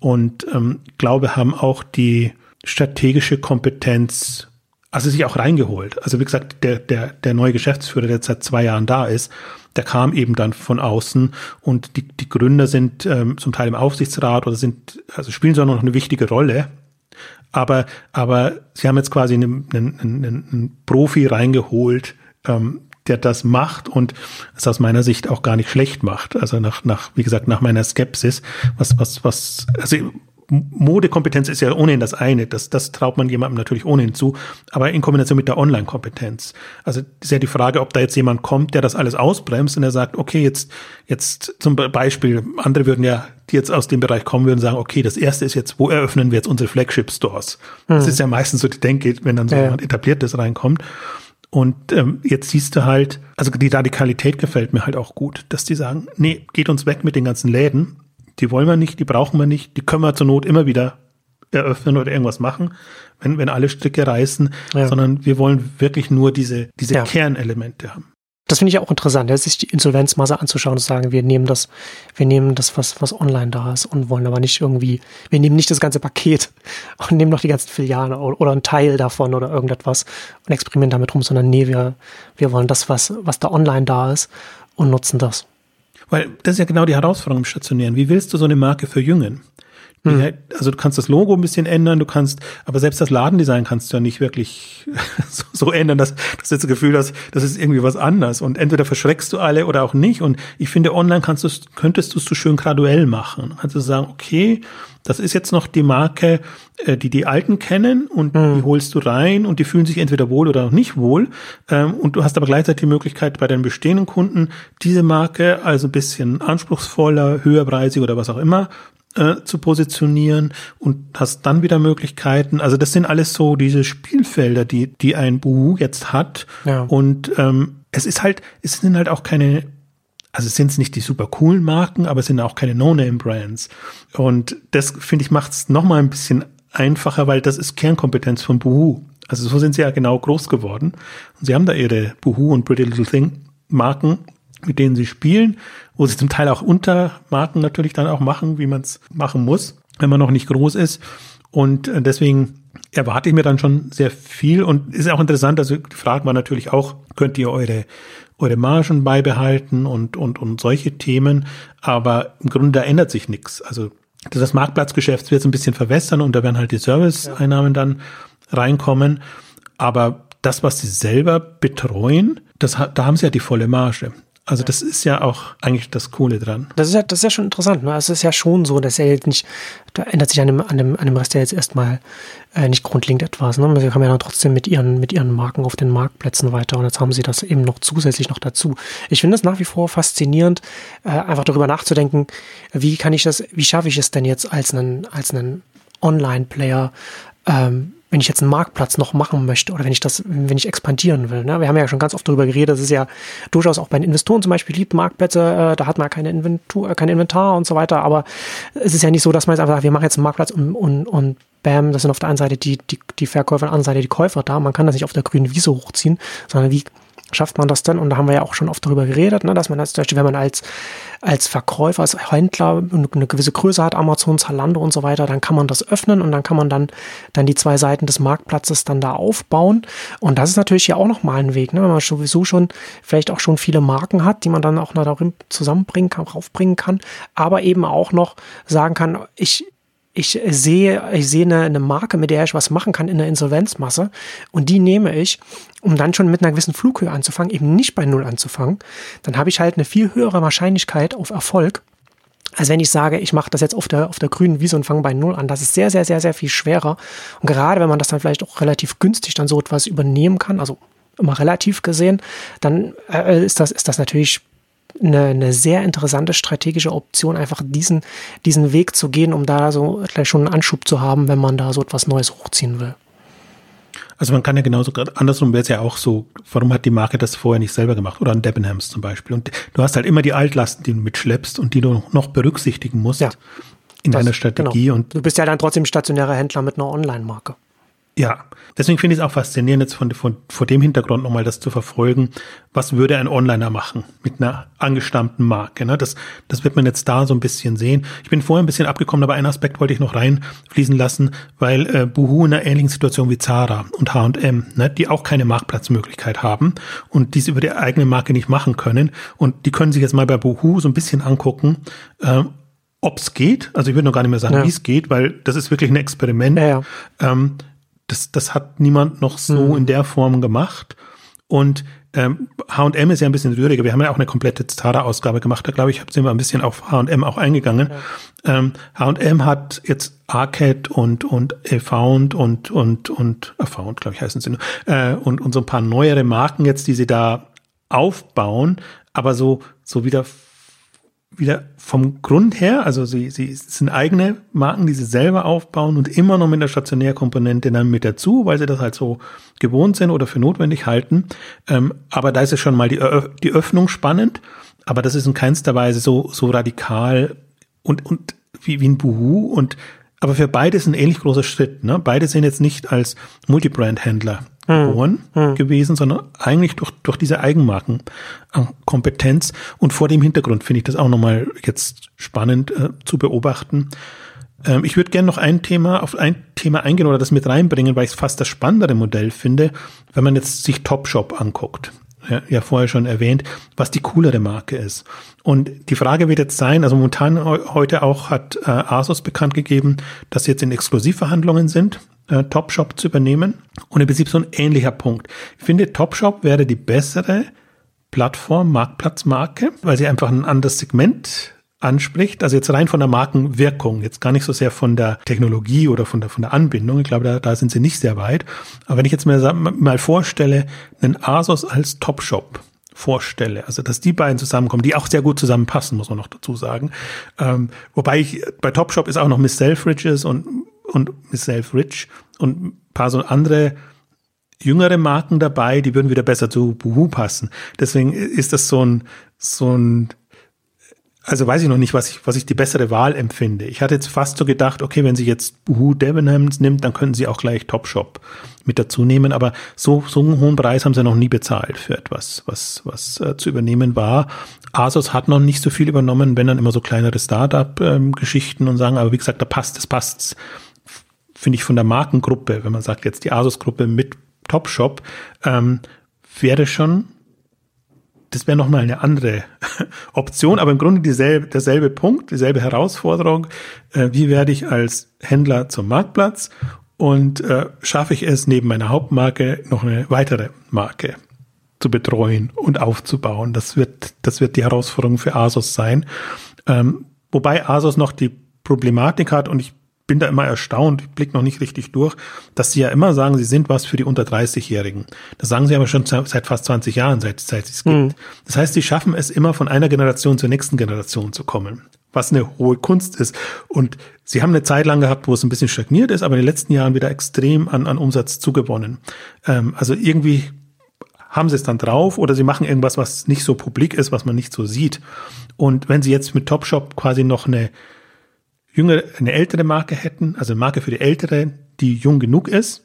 und ähm, glaube, haben auch die strategische Kompetenz, also sich auch reingeholt. Also wie gesagt, der, der, der neue Geschäftsführer, der seit zwei Jahren da ist, der kam eben dann von außen und die, die Gründer sind ähm, zum Teil im Aufsichtsrat oder sind, also spielen so noch eine wichtige Rolle. Aber, aber sie haben jetzt quasi einen, einen, einen, Profi reingeholt, ähm, der das macht und es aus meiner Sicht auch gar nicht schlecht macht. Also nach, nach, wie gesagt, nach meiner Skepsis, was, was, was, also Modekompetenz ist ja ohnehin das eine, das, das traut man jemandem natürlich ohnehin zu, aber in Kombination mit der Online-Kompetenz. Also ist ja die Frage, ob da jetzt jemand kommt, der das alles ausbremst und der sagt, okay, jetzt, jetzt zum Beispiel, andere würden ja, die jetzt aus dem Bereich kommen, würden sagen, okay, das erste ist jetzt, wo eröffnen wir jetzt unsere Flagship-Stores? Mhm. Das ist ja meistens so die Denke, wenn dann so ja. jemand etabliertes reinkommt. Und ähm, jetzt siehst du halt, also die Radikalität gefällt mir halt auch gut, dass die sagen, nee, geht uns weg mit den ganzen Läden, die wollen wir nicht, die brauchen wir nicht, die können wir zur Not immer wieder eröffnen oder irgendwas machen, wenn, wenn alle Stricke reißen, ja. sondern wir wollen wirklich nur diese, diese ja. Kernelemente haben. Das finde ich auch interessant, sich die Insolvenzmasse anzuschauen und zu sagen, wir nehmen das, wir nehmen das, was, was online da ist und wollen aber nicht irgendwie, wir nehmen nicht das ganze Paket und nehmen noch die ganzen Filialen oder, einen Teil davon oder irgendetwas und experimentieren damit rum, sondern nee, wir, wir wollen das, was, was da online da ist und nutzen das. Weil das ist ja genau die Herausforderung im Stationären. Wie willst du so eine Marke verjüngen? Hm. Also du kannst das Logo ein bisschen ändern, du kannst, aber selbst das Ladendesign kannst du ja nicht wirklich so, so ändern, dass, dass du das Gefühl hast, das ist irgendwie was anders. Und entweder verschreckst du alle oder auch nicht. Und ich finde, online kannst du könntest du es so schön graduell machen. Also sagen, okay, das ist jetzt noch die Marke, äh, die die Alten kennen und mhm. die holst du rein und die fühlen sich entweder wohl oder auch nicht wohl. Ähm, und du hast aber gleichzeitig die Möglichkeit bei deinen bestehenden Kunden diese Marke also ein bisschen anspruchsvoller, höherpreisig oder was auch immer äh, zu positionieren und hast dann wieder Möglichkeiten. Also das sind alles so diese Spielfelder, die, die ein Buhu jetzt hat. Ja. Und ähm, es ist halt, es sind halt auch keine, also es sind nicht die super coolen Marken, aber es sind auch keine No-Name-Brands. Und das, finde ich, macht es nochmal ein bisschen einfacher, weil das ist Kernkompetenz von Buhu. Also so sind sie ja genau groß geworden. Und sie haben da ihre Buhu und Pretty Little Thing Marken mit denen sie spielen, wo sie zum Teil auch Untermarken natürlich dann auch machen, wie man es machen muss, wenn man noch nicht groß ist. Und äh, deswegen erwarte ich mir dann schon sehr viel und ist auch interessant, also die Frage war natürlich auch, könnt ihr eure, eure Margen beibehalten und, und, und solche Themen, aber im Grunde da ändert sich nichts. Also das Marktplatzgeschäft wird ein bisschen verwässern und da werden halt die Serviceeinnahmen dann reinkommen, aber das, was sie selber betreuen, das, da haben sie ja die volle Marge. Also das ist ja auch eigentlich das Coole dran. Das ist ja, das ist ja schon interessant. Ne? Es ist ja schon so, dass er jetzt nicht, da ändert sich an dem, an dem, an dem Rest ja jetzt erstmal äh, nicht grundlegend etwas. Ne? Sie haben ja dann trotzdem mit ihren, mit ihren Marken auf den Marktplätzen weiter und jetzt haben sie das eben noch zusätzlich noch dazu. Ich finde es nach wie vor faszinierend, äh, einfach darüber nachzudenken, wie kann ich das, wie schaffe ich es denn jetzt als einen, als einen Online-Player, ähm, wenn ich jetzt einen Marktplatz noch machen möchte oder wenn ich das, wenn ich expandieren will. Ne? Wir haben ja schon ganz oft darüber geredet, das ist ja durchaus auch bei den Investoren zum Beispiel liebt Marktplätze, äh, da hat man keine Inventur, äh, kein Inventar und so weiter, aber es ist ja nicht so, dass man jetzt einfach sagt, wir machen jetzt einen Marktplatz und, und, und bam, das sind auf der einen Seite die, die, die Verkäufer, auf der anderen Seite die Käufer da. Man kann das nicht auf der grünen Wiese hochziehen, sondern wie schafft man das denn? Und da haben wir ja auch schon oft darüber geredet, ne, dass man als, wenn man als, als Verkäufer, als Händler eine gewisse Größe hat, Amazon, Zalando und so weiter, dann kann man das öffnen und dann kann man dann, dann die zwei Seiten des Marktplatzes dann da aufbauen. Und das ist natürlich ja auch nochmal ein Weg, ne, wenn man sowieso schon vielleicht auch schon viele Marken hat, die man dann auch noch darin zusammenbringen kann, raufbringen kann, aber eben auch noch sagen kann, ich, ich sehe, ich sehe eine, eine, Marke, mit der ich was machen kann in der Insolvenzmasse und die nehme ich, um dann schon mit einer gewissen Flughöhe anzufangen, eben nicht bei Null anzufangen, dann habe ich halt eine viel höhere Wahrscheinlichkeit auf Erfolg, als wenn ich sage, ich mache das jetzt auf der, auf der grünen Wiese und fange bei Null an. Das ist sehr, sehr, sehr, sehr viel schwerer. Und gerade wenn man das dann vielleicht auch relativ günstig dann so etwas übernehmen kann, also immer relativ gesehen, dann äh, ist, das, ist das natürlich eine, eine sehr interessante strategische Option, einfach diesen, diesen Weg zu gehen, um da so gleich schon einen Anschub zu haben, wenn man da so etwas Neues hochziehen will. Also man kann ja genauso, andersrum wäre es ja auch so, warum hat die Marke das vorher nicht selber gemacht? Oder ein Debenhams zum Beispiel. Und du hast halt immer die Altlasten, die du mitschleppst und die du noch berücksichtigen musst ja, in deiner Strategie. Genau. Und du bist ja dann trotzdem stationärer Händler mit einer Online-Marke. Ja, deswegen finde ich es auch faszinierend, jetzt von, von, vor dem Hintergrund nochmal das zu verfolgen. Was würde ein Onliner machen mit einer angestammten Marke? Ne? Das, das wird man jetzt da so ein bisschen sehen. Ich bin vorher ein bisschen abgekommen, aber einen Aspekt wollte ich noch reinfließen lassen, weil äh, Boohoo in einer ähnlichen Situation wie Zara und H&M, ne, die auch keine Marktplatzmöglichkeit haben und dies über die eigene Marke nicht machen können. Und die können sich jetzt mal bei Boohoo so ein bisschen angucken, äh, ob es geht. Also ich würde noch gar nicht mehr sagen, ja. wie es geht, weil das ist wirklich ein Experiment. Ja, ja. Ähm, das, das hat niemand noch so mhm. in der Form gemacht. Und ähm, H&M ist ja ein bisschen rühriger. Wir haben ja auch eine komplette Zara-Ausgabe gemacht. Da glaube ich, sind wir ein bisschen auf H&M auch eingegangen. Ja. Ähm, H&M hat jetzt Arcade und und Found und und und Found, glaube ich, heißen sie nur, äh, und und so ein paar neuere Marken jetzt, die sie da aufbauen, aber so so wieder wieder vom Grund her, also sie, sie sind eigene Marken, die sie selber aufbauen und immer noch mit der Stationärkomponente dann mit dazu, weil sie das halt so gewohnt sind oder für notwendig halten. Ähm, aber da ist es schon mal die, die Öffnung spannend, aber das ist in keinster Weise so, so radikal und, und wie, wie ein Buhu und aber für beide ist ein ähnlich großer Schritt. Ne? Beide sind jetzt nicht als Multibrand-Händler geboren hm. gewesen, sondern eigentlich durch, durch diese Eigenmarkenkompetenz. Und vor dem Hintergrund finde ich das auch nochmal jetzt spannend äh, zu beobachten. Ähm, ich würde gerne noch ein Thema, auf ein Thema eingehen oder das mit reinbringen, weil ich es fast das spannendere Modell finde, wenn man jetzt sich Topshop anguckt. Ja, ja vorher schon erwähnt, was die coolere Marke ist. Und die Frage wird jetzt sein, also momentan heute auch hat äh, Asos bekannt gegeben, dass sie jetzt in Exklusivverhandlungen sind äh, Topshop zu übernehmen. Und im Prinzip so ein ähnlicher Punkt. Ich finde, Topshop wäre die bessere Plattform, Marktplatzmarke, weil sie einfach ein anderes Segment anspricht, also jetzt rein von der Markenwirkung, jetzt gar nicht so sehr von der Technologie oder von der, von der Anbindung, ich glaube, da, da sind sie nicht sehr weit. Aber wenn ich jetzt mal, mal vorstelle, einen Asos als Topshop vorstelle, also dass die beiden zusammenkommen, die auch sehr gut zusammenpassen, muss man noch dazu sagen. Ähm, wobei ich, bei Topshop ist auch noch Miss Selfridges und und Miss Self-Rich und ein paar so andere jüngere Marken dabei, die würden wieder besser zu Boohoo passen. Deswegen ist das so ein, so ein, also weiß ich noch nicht, was ich, was ich die bessere Wahl empfinde. Ich hatte jetzt fast so gedacht, okay, wenn sie jetzt Boohoo Debenhams nimmt, dann können sie auch gleich Topshop mit dazu nehmen. Aber so, so einen hohen Preis haben sie noch nie bezahlt für etwas, was, was äh, zu übernehmen war. Asos hat noch nicht so viel übernommen, wenn dann immer so kleinere Startup-Geschichten ähm, und sagen, aber wie gesagt, da passt, es passt finde ich von der Markengruppe, wenn man sagt jetzt die Asus-Gruppe mit Topshop, ähm, wäre schon, das wäre nochmal eine andere Option, aber im Grunde dieselbe, derselbe Punkt, dieselbe Herausforderung. Äh, wie werde ich als Händler zum Marktplatz und äh, schaffe ich es neben meiner Hauptmarke noch eine weitere Marke zu betreuen und aufzubauen? Das wird, das wird die Herausforderung für Asus sein. Ähm, wobei Asus noch die Problematik hat und ich bin da immer erstaunt, ich blick noch nicht richtig durch, dass sie ja immer sagen, sie sind was für die unter 30-Jährigen. Das sagen sie aber schon seit fast 20 Jahren, seit, seit es gibt. Mhm. Das heißt, sie schaffen es immer von einer Generation zur nächsten Generation zu kommen, was eine hohe Kunst ist. Und sie haben eine Zeit lang gehabt, wo es ein bisschen stagniert ist, aber in den letzten Jahren wieder extrem an, an Umsatz zugewonnen. Ähm, also irgendwie haben sie es dann drauf oder sie machen irgendwas, was nicht so publik ist, was man nicht so sieht. Und wenn sie jetzt mit Topshop quasi noch eine jüngere, eine ältere Marke hätten, also eine Marke für die ältere, die jung genug ist,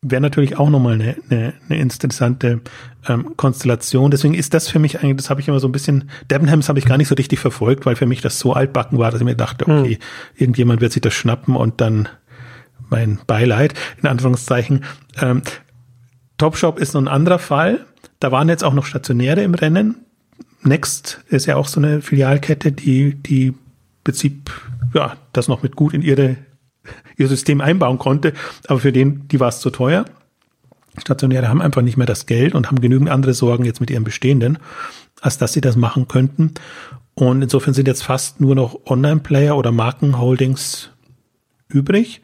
wäre natürlich auch nochmal eine, eine, eine interessante ähm, Konstellation. Deswegen ist das für mich eigentlich, das habe ich immer so ein bisschen, Debenhams habe ich gar nicht so richtig verfolgt, weil für mich das so altbacken war, dass ich mir dachte, hm. okay, hm. irgendjemand wird sich das schnappen und dann mein Beileid, in Anführungszeichen. Ähm, Topshop ist noch ein anderer Fall. Da waren jetzt auch noch Stationäre im Rennen. Next ist ja auch so eine Filialkette, die, die Prinzip ja, das noch mit gut in ihre, ihr System einbauen konnte. Aber für den, die war es zu teuer. Stationäre haben einfach nicht mehr das Geld und haben genügend andere Sorgen jetzt mit ihren Bestehenden, als dass sie das machen könnten. Und insofern sind jetzt fast nur noch Online-Player oder Markenholdings übrig.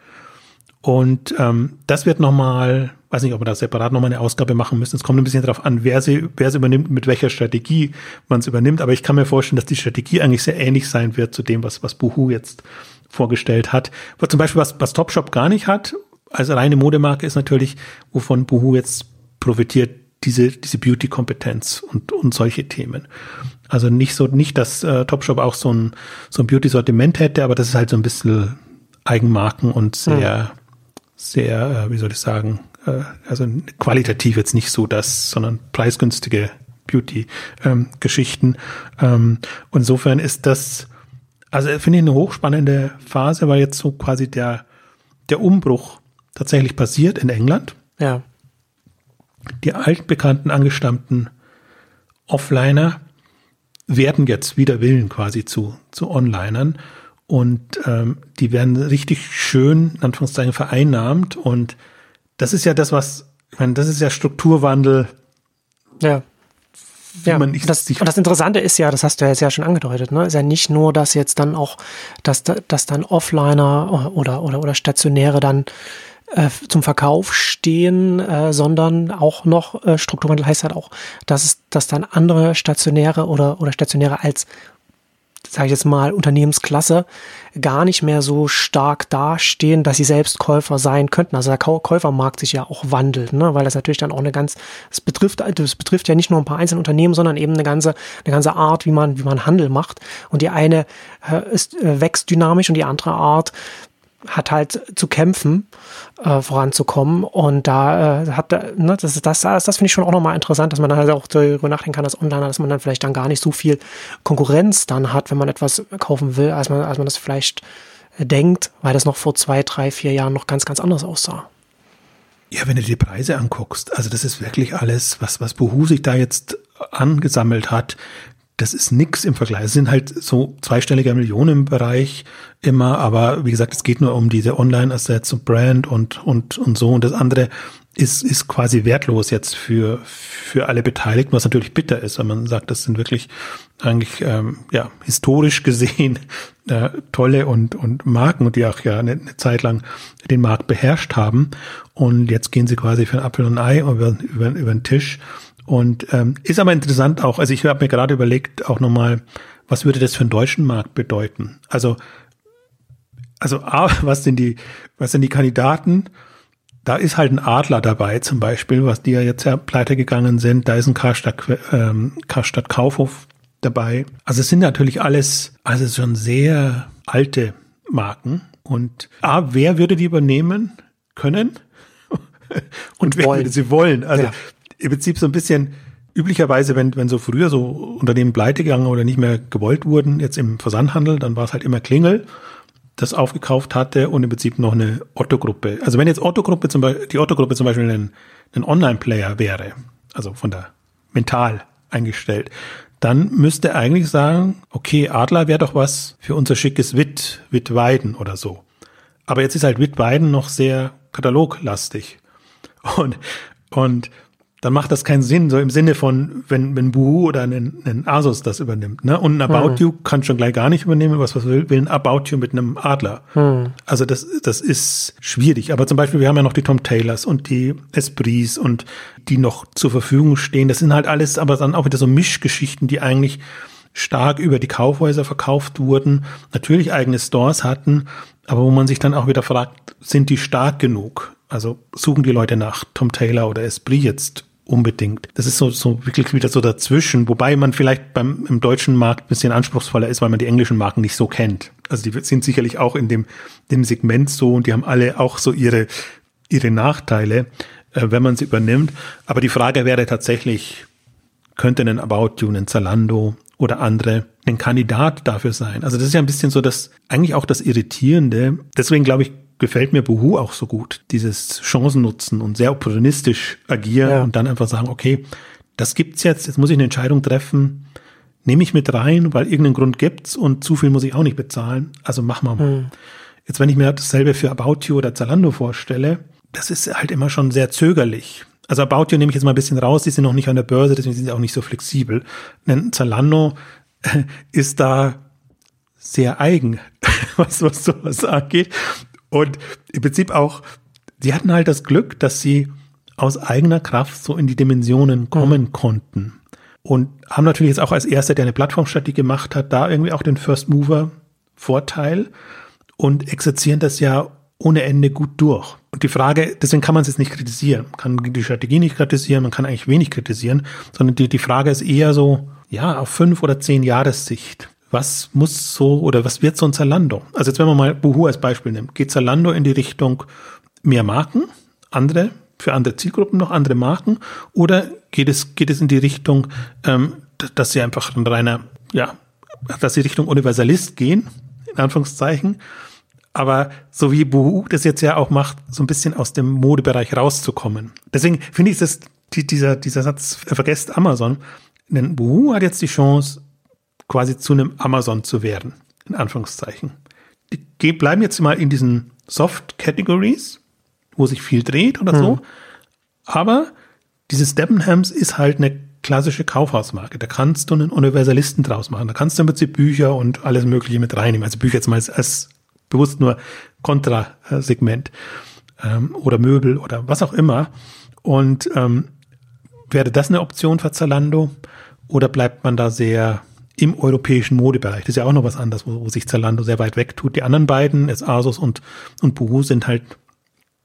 Und ähm, das wird nochmal, weiß nicht, ob wir da separat nochmal eine Ausgabe machen müssen. Es kommt ein bisschen darauf an, wer sie, wer sie übernimmt, mit welcher Strategie man es übernimmt. Aber ich kann mir vorstellen, dass die Strategie eigentlich sehr ähnlich sein wird zu dem, was, was Boohoo jetzt vorgestellt hat. Aber zum Beispiel, was, was Topshop gar nicht hat, als reine Modemarke ist natürlich, wovon Boohoo jetzt profitiert, diese, diese Beauty-Kompetenz und, und solche Themen. Also nicht so, nicht, dass äh, Topshop auch so ein, so ein Beauty-Sortiment hätte, aber das ist halt so ein bisschen Eigenmarken und sehr, hm sehr, äh, wie soll ich sagen, äh, also qualitativ jetzt nicht so das, sondern preisgünstige Beauty-Geschichten. Ähm, ähm, insofern ist das, also finde ich eine hochspannende Phase, weil jetzt so quasi der, der Umbruch tatsächlich passiert in England. Ja. Die altbekannten, angestammten Offliner werden jetzt wieder Willen quasi zu, zu Onlinern und ähm, die werden richtig schön, in Anführungszeichen, vereinnahmt und das ist ja das, was, ich meine, das ist ja Strukturwandel. Ja. Ja, das, und das Interessante ist ja, das hast du ja jetzt ja schon angedeutet, ne, ist ja nicht nur, dass jetzt dann auch, dass, dass dann Offliner oder, oder, oder Stationäre dann äh, zum Verkauf stehen, äh, sondern auch noch äh, Strukturwandel heißt halt auch, dass es, dass dann andere Stationäre oder, oder Stationäre als sage ich jetzt mal, Unternehmensklasse gar nicht mehr so stark dastehen, dass sie selbst Käufer sein könnten. Also der Käufermarkt sich ja auch wandelt, ne? weil das natürlich dann auch eine ganz, es betrifft, das betrifft ja nicht nur ein paar einzelne Unternehmen, sondern eben eine ganze, eine ganze Art, wie man, wie man Handel macht. Und die eine äh, ist, äh, wächst dynamisch und die andere Art hat halt zu kämpfen, äh, voranzukommen. Und da äh, hat, ne, das, das, das, das finde ich schon auch nochmal interessant, dass man dann halt auch darüber nachdenken kann, als Onliner, dass man dann vielleicht dann gar nicht so viel Konkurrenz dann hat, wenn man etwas kaufen will, als man, als man das vielleicht äh, denkt, weil das noch vor zwei, drei, vier Jahren noch ganz, ganz anders aussah. Ja, wenn du dir die Preise anguckst, also das ist wirklich alles, was, was Buhu sich da jetzt angesammelt hat, das ist nix im Vergleich. Es sind halt so zweistelliger Millionenbereich immer, aber wie gesagt, es geht nur um diese Online-Assets und Brand und, und, und so. Und das andere ist, ist quasi wertlos jetzt für, für alle Beteiligten, was natürlich bitter ist, wenn man sagt, das sind wirklich eigentlich, ähm, ja, historisch gesehen äh, tolle und, und Marken, die auch ja eine, eine Zeit lang den Markt beherrscht haben. Und jetzt gehen sie quasi für ein Apfel und ein Ei über, über, über den Tisch. Und ähm, ist aber interessant auch, also ich habe mir gerade überlegt, auch nochmal, was würde das für den deutschen Markt bedeuten? Also, also A, was sind die, was sind die Kandidaten? Da ist halt ein Adler dabei, zum Beispiel, was die ja jetzt ja pleite gegangen sind. Da ist ein Karstadt, ähm, Karstadt Kaufhof dabei. Also es sind natürlich alles, also schon sehr alte Marken. Und A, wer würde die übernehmen können? Und, und wer wollen. würde sie wollen? Also ja im Prinzip so ein bisschen üblicherweise, wenn, wenn so früher so Unternehmen pleite gegangen oder nicht mehr gewollt wurden, jetzt im Versandhandel, dann war es halt immer Klingel, das aufgekauft hatte und im Prinzip noch eine Otto-Gruppe. Also wenn jetzt Otto-Gruppe zum Beispiel, die Otto-Gruppe zum Beispiel ein, ein Online-Player wäre, also von der mental eingestellt, dann müsste eigentlich sagen, okay, Adler wäre doch was für unser schickes Witt, Wittweiden oder so. Aber jetzt ist halt Wittweiden noch sehr kataloglastig. Und, und dann macht das keinen Sinn, so im Sinne von, wenn, wenn Buhu oder ein, ein Asus das übernimmt. Ne? Und ein About hm. You kann schon gleich gar nicht übernehmen, was was will, will ein About You mit einem Adler. Hm. Also das, das ist schwierig. Aber zum Beispiel, wir haben ja noch die Tom Taylors und die Esprits und die noch zur Verfügung stehen. Das sind halt alles, aber dann auch wieder so Mischgeschichten, die eigentlich stark über die Kaufhäuser verkauft wurden, natürlich eigene Stores hatten, aber wo man sich dann auch wieder fragt, sind die stark genug? Also suchen die Leute nach Tom Taylor oder Esprit jetzt unbedingt. Das ist so, so wirklich wieder so dazwischen, wobei man vielleicht beim im deutschen Markt ein bisschen anspruchsvoller ist, weil man die englischen Marken nicht so kennt. Also die sind sicherlich auch in dem, dem Segment so und die haben alle auch so ihre, ihre Nachteile, äh, wenn man sie übernimmt. Aber die Frage wäre tatsächlich, könnte ein About You, ein Zalando oder andere ein Kandidat dafür sein? Also das ist ja ein bisschen so das, eigentlich auch das Irritierende. Deswegen glaube ich, gefällt mir Buhu auch so gut. Dieses Chancen nutzen und sehr opportunistisch agieren ja. und dann einfach sagen, okay, das gibt's jetzt, jetzt muss ich eine Entscheidung treffen, nehme ich mit rein, weil irgendeinen Grund gibt's und zu viel muss ich auch nicht bezahlen. Also wir mal. Hm. Jetzt, wenn ich mir dasselbe für About You oder Zalando vorstelle, das ist halt immer schon sehr zögerlich. Also About You nehme ich jetzt mal ein bisschen raus, die sind noch nicht an der Börse, deswegen sind sie auch nicht so flexibel. Denn Zalando ist da sehr eigen, was, was sowas angeht. Und im Prinzip auch, sie hatten halt das Glück, dass sie aus eigener Kraft so in die Dimensionen kommen mhm. konnten. Und haben natürlich jetzt auch als erster, der eine Plattformstrategie gemacht hat, da irgendwie auch den First Mover Vorteil und exerzieren das ja ohne Ende gut durch. Und die Frage, deswegen kann man es jetzt nicht kritisieren. Man kann die Strategie nicht kritisieren, man kann eigentlich wenig kritisieren, sondern die, die Frage ist eher so, ja, auf fünf oder zehn Jahressicht was muss so oder was wird so ein Zalando? Also jetzt wenn man mal Buhu als Beispiel nimmt, geht Zalando in die Richtung mehr Marken, andere, für andere Zielgruppen noch andere Marken? Oder geht es, geht es in die Richtung, ähm, dass sie einfach ein reiner, ja, dass sie Richtung Universalist gehen, in Anführungszeichen, aber so wie Boohoo das jetzt ja auch macht, so ein bisschen aus dem Modebereich rauszukommen. Deswegen finde ich das, die, dieser, dieser Satz, äh, vergesst Amazon, denn Boohoo hat jetzt die Chance, quasi zu einem Amazon zu werden, in Anführungszeichen. Die bleiben jetzt mal in diesen Soft Categories, wo sich viel dreht oder so. Mhm. Aber dieses Debenhams ist halt eine klassische Kaufhausmarke. Da kannst du einen Universalisten draus machen. Da kannst du im Prinzip Bücher und alles Mögliche mit reinnehmen. Also Bücher jetzt mal als, als bewusst nur Kontrasegment ähm, oder Möbel oder was auch immer. Und ähm, wäre das eine Option für Zalando oder bleibt man da sehr im europäischen Modebereich? Das ist ja auch noch was anderes, wo, wo sich Zalando sehr weit weg tut. Die anderen beiden, es Asos und, und Boohoo, sind halt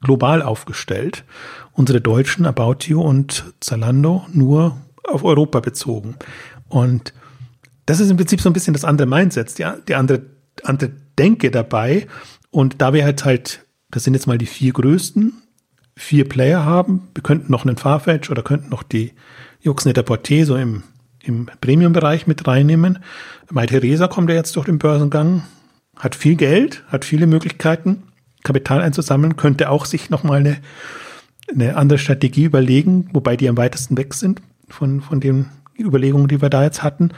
global aufgestellt. Unsere deutschen About You und Zalando nur auf Europa bezogen. Und das ist im Prinzip so ein bisschen das andere Mindset, die, die andere, andere Denke dabei. Und da wir halt halt, das sind jetzt mal die vier größten, vier Player haben, wir könnten noch einen Farfetch oder könnten noch die Juxnetter Porté so im, im Premium-Bereich mit reinnehmen. Mai Theresa kommt ja jetzt durch den Börsengang, hat viel Geld, hat viele Möglichkeiten, Kapital einzusammeln, könnte auch sich nochmal eine, eine andere Strategie überlegen, wobei die am weitesten weg sind von, von den Überlegungen, die wir da jetzt hatten.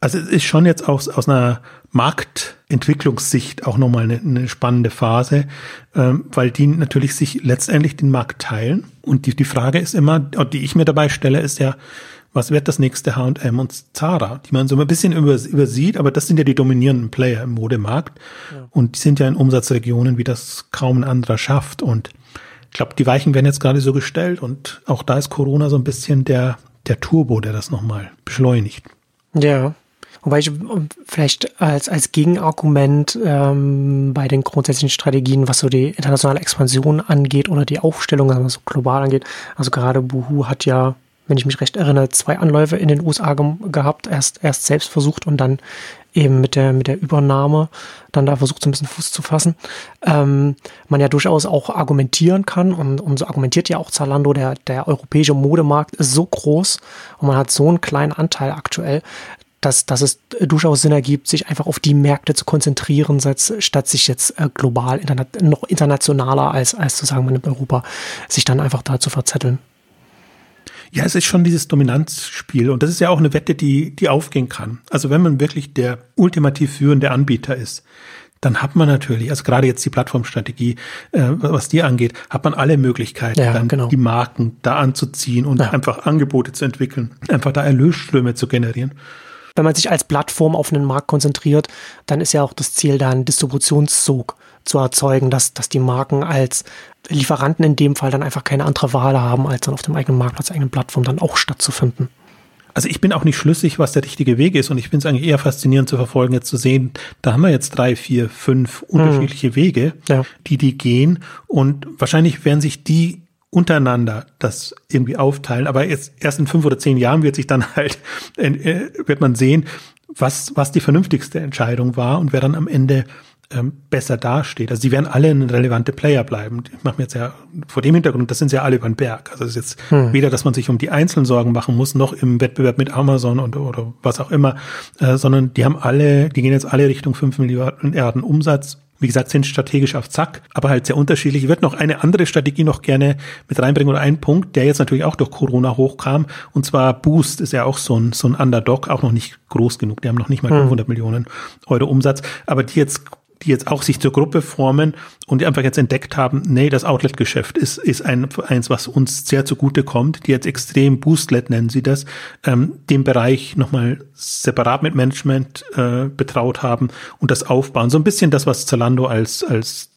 Also es ist schon jetzt aus, aus einer Marktentwicklungssicht auch nochmal eine, eine spannende Phase, ähm, weil die natürlich sich letztendlich den Markt teilen. Und die, die Frage ist immer, die ich mir dabei stelle, ist ja, was wird das nächste H&M und Zara, die man so ein bisschen übersieht, aber das sind ja die dominierenden Player im Modemarkt. Ja. Und die sind ja in Umsatzregionen, wie das kaum ein anderer schafft. Und ich glaube, die Weichen werden jetzt gerade so gestellt und auch da ist Corona so ein bisschen der, der Turbo, der das nochmal beschleunigt. Ja. Wobei ich vielleicht als, als Gegenargument ähm, bei den grundsätzlichen Strategien, was so die internationale Expansion angeht oder die Aufstellung, was so global angeht, also gerade Buhu hat ja, wenn ich mich recht erinnere, zwei Anläufe in den USA ge gehabt, erst, erst selbst versucht und dann eben mit der, mit der Übernahme dann da versucht, so ein bisschen Fuß zu fassen, ähm, man ja durchaus auch argumentieren kann und, und so argumentiert ja auch Zalando, der, der europäische Modemarkt ist so groß und man hat so einen kleinen Anteil aktuell, dass, dass es durchaus Sinn ergibt, sich einfach auf die Märkte zu konzentrieren, statt sich jetzt äh, global interna noch internationaler als, als zu sagen, man in Europa, sich dann einfach da zu verzetteln. Ja, es ist schon dieses Dominanzspiel und das ist ja auch eine Wette, die, die aufgehen kann. Also wenn man wirklich der ultimativ führende Anbieter ist, dann hat man natürlich, also gerade jetzt die Plattformstrategie, äh, was die angeht, hat man alle Möglichkeiten, ja, dann genau. die Marken da anzuziehen und ja. einfach Angebote zu entwickeln, einfach da Erlösströme zu generieren. Wenn man sich als Plattform auf einen Markt konzentriert, dann ist ja auch das Ziel, da einen Distributionszug zu erzeugen, dass, dass die Marken als Lieferanten in dem Fall dann einfach keine andere Wahl haben, als dann auf dem eigenen Marktplatz, eigenen Plattform dann auch stattzufinden. Also ich bin auch nicht schlüssig, was der richtige Weg ist und ich finde es eigentlich eher faszinierend zu verfolgen, jetzt zu sehen, da haben wir jetzt drei, vier, fünf unterschiedliche hm. Wege, ja. die die gehen und wahrscheinlich werden sich die untereinander das irgendwie aufteilen, aber jetzt erst in fünf oder zehn Jahren wird sich dann halt, äh, wird man sehen, was, was die vernünftigste Entscheidung war und wer dann am Ende ähm, besser dasteht. Also sie werden alle ein relevante Player bleiben. Ich mache mir jetzt ja vor dem Hintergrund, das sind sie ja alle über den Berg. Also es ist jetzt hm. weder, dass man sich um die Einzelnen Sorgen machen muss, noch im Wettbewerb mit Amazon und oder was auch immer, äh, sondern die haben alle, die gehen jetzt alle Richtung 5 Milliarden Umsatz. Wie gesagt, sind strategisch auf Zack, aber halt sehr unterschiedlich. Ich würde noch eine andere Strategie noch gerne mit reinbringen oder einen Punkt, der jetzt natürlich auch durch Corona hochkam. Und zwar Boost ist ja auch so ein, so ein Underdog, auch noch nicht groß genug. Die haben noch nicht mal 500 hm. Millionen Euro Umsatz, aber die jetzt die jetzt auch sich zur Gruppe formen und die einfach jetzt entdeckt haben, nee, das Outlet-Geschäft ist, ist ein, eins, was uns sehr zugute kommt, die jetzt extrem Boostlet nennen sie das, ähm, den Bereich nochmal separat mit Management äh, betraut haben und das aufbauen. So ein bisschen das, was Zalando als, als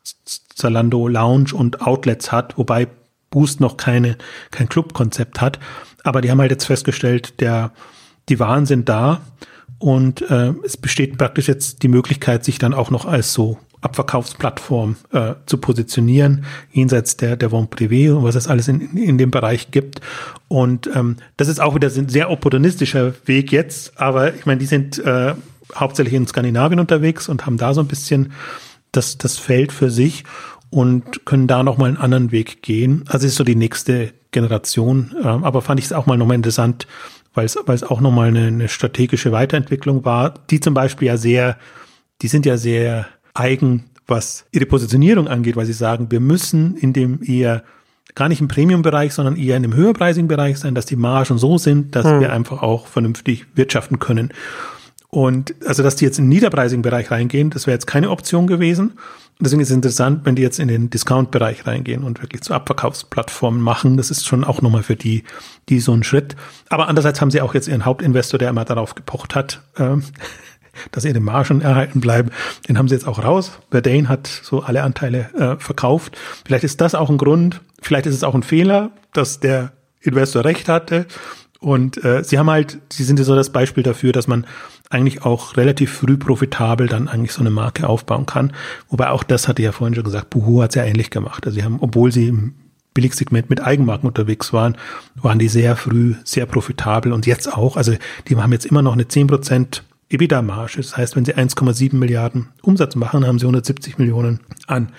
Zalando Lounge und Outlets hat, wobei Boost noch keine, kein Clubkonzept hat. Aber die haben halt jetzt festgestellt, der, die Waren sind da und äh, es besteht praktisch jetzt die Möglichkeit, sich dann auch noch als so Abverkaufsplattform äh, zu positionieren, jenseits der, der Vente Privé und was es alles in, in dem Bereich gibt. Und ähm, das ist auch wieder ein sehr opportunistischer Weg jetzt, aber ich meine, die sind äh, hauptsächlich in Skandinavien unterwegs und haben da so ein bisschen das, das Feld für sich. und können da nochmal einen anderen Weg gehen. Also ist so die nächste Generation. Ähm, aber fand ich es auch mal nochmal interessant, weil es, weil es auch nochmal eine, eine strategische Weiterentwicklung war, die zum Beispiel ja sehr, die sind ja sehr eigen, was ihre Positionierung angeht, weil sie sagen, wir müssen in dem eher gar nicht im Premium-Bereich, sondern eher in dem höherpreisigen Bereich sein, dass die Margen so sind, dass hm. wir einfach auch vernünftig wirtschaften können. Und also, dass die jetzt in den niederpreisigen Bereich reingehen, das wäre jetzt keine Option gewesen. Deswegen ist es interessant, wenn die jetzt in den Discount-Bereich reingehen und wirklich zu Abverkaufsplattformen machen. Das ist schon auch nochmal für die, die so ein Schritt. Aber andererseits haben sie auch jetzt ihren Hauptinvestor, der immer darauf gepocht hat, ähm, dass ihre Margen erhalten bleiben. Den haben sie jetzt auch raus. Verdane hat so alle Anteile äh, verkauft. Vielleicht ist das auch ein Grund. Vielleicht ist es auch ein Fehler, dass der Investor recht hatte. Und äh, sie haben halt, sie sind ja so das Beispiel dafür, dass man eigentlich auch relativ früh profitabel dann eigentlich so eine Marke aufbauen kann. Wobei auch das hatte ja vorhin schon gesagt, Buhu hat es ja ähnlich gemacht. Also sie haben, obwohl sie im Billigsegment mit Eigenmarken unterwegs waren, waren die sehr früh sehr profitabel und jetzt auch. Also die haben jetzt immer noch eine 10% EBITDA-Marge. Das heißt, wenn sie 1,7 Milliarden Umsatz machen, haben sie 170 Millionen an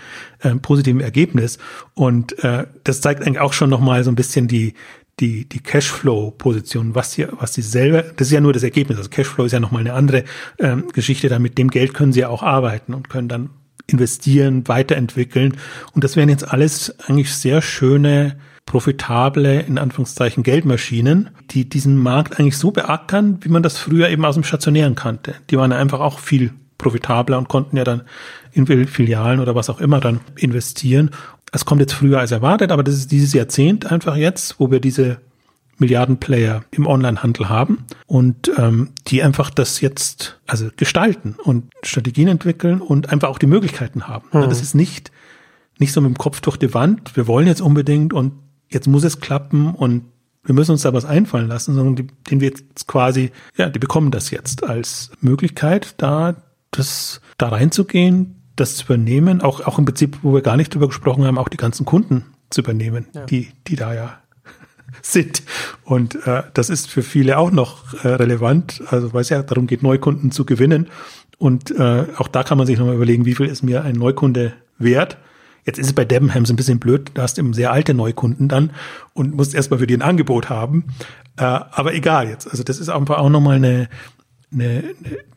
äh, positivem Ergebnis. Und äh, das zeigt eigentlich auch schon nochmal so ein bisschen die, die, die Cashflow-Position, was hier, was sie selber, das ist ja nur das Ergebnis. Also Cashflow ist ja nochmal eine andere ähm, Geschichte. Da mit dem Geld können sie ja auch arbeiten und können dann investieren, weiterentwickeln. Und das wären jetzt alles eigentlich sehr schöne, profitable, in Anführungszeichen, Geldmaschinen, die diesen Markt eigentlich so beackern, wie man das früher eben aus dem Stationären kannte. Die waren einfach auch viel profitabler und konnten ja dann in Filialen oder was auch immer dann investieren. Es kommt jetzt früher als erwartet, aber das ist dieses Jahrzehnt einfach jetzt, wo wir diese Milliardenplayer im Onlinehandel haben und ähm, die einfach das jetzt also gestalten und Strategien entwickeln und einfach auch die Möglichkeiten haben. Mhm. Das ist nicht nicht so mit dem Kopf durch die Wand. Wir wollen jetzt unbedingt und jetzt muss es klappen und wir müssen uns da was einfallen lassen, sondern die, den wir jetzt quasi, ja, die bekommen das jetzt als Möglichkeit, da das da reinzugehen, das zu übernehmen, auch, auch im Prinzip, wo wir gar nicht drüber gesprochen haben, auch die ganzen Kunden zu übernehmen, ja. die, die da ja sind. Und äh, das ist für viele auch noch äh, relevant. Also weil es ja darum geht, Neukunden zu gewinnen. Und äh, auch da kann man sich nochmal überlegen, wie viel ist mir ein Neukunde wert? Jetzt ist es bei Debenhams ein bisschen blöd, da hast du eben sehr alte Neukunden dann und musst erstmal für die ein Angebot haben. Äh, aber egal jetzt. Also das ist einfach auch nochmal eine, eine,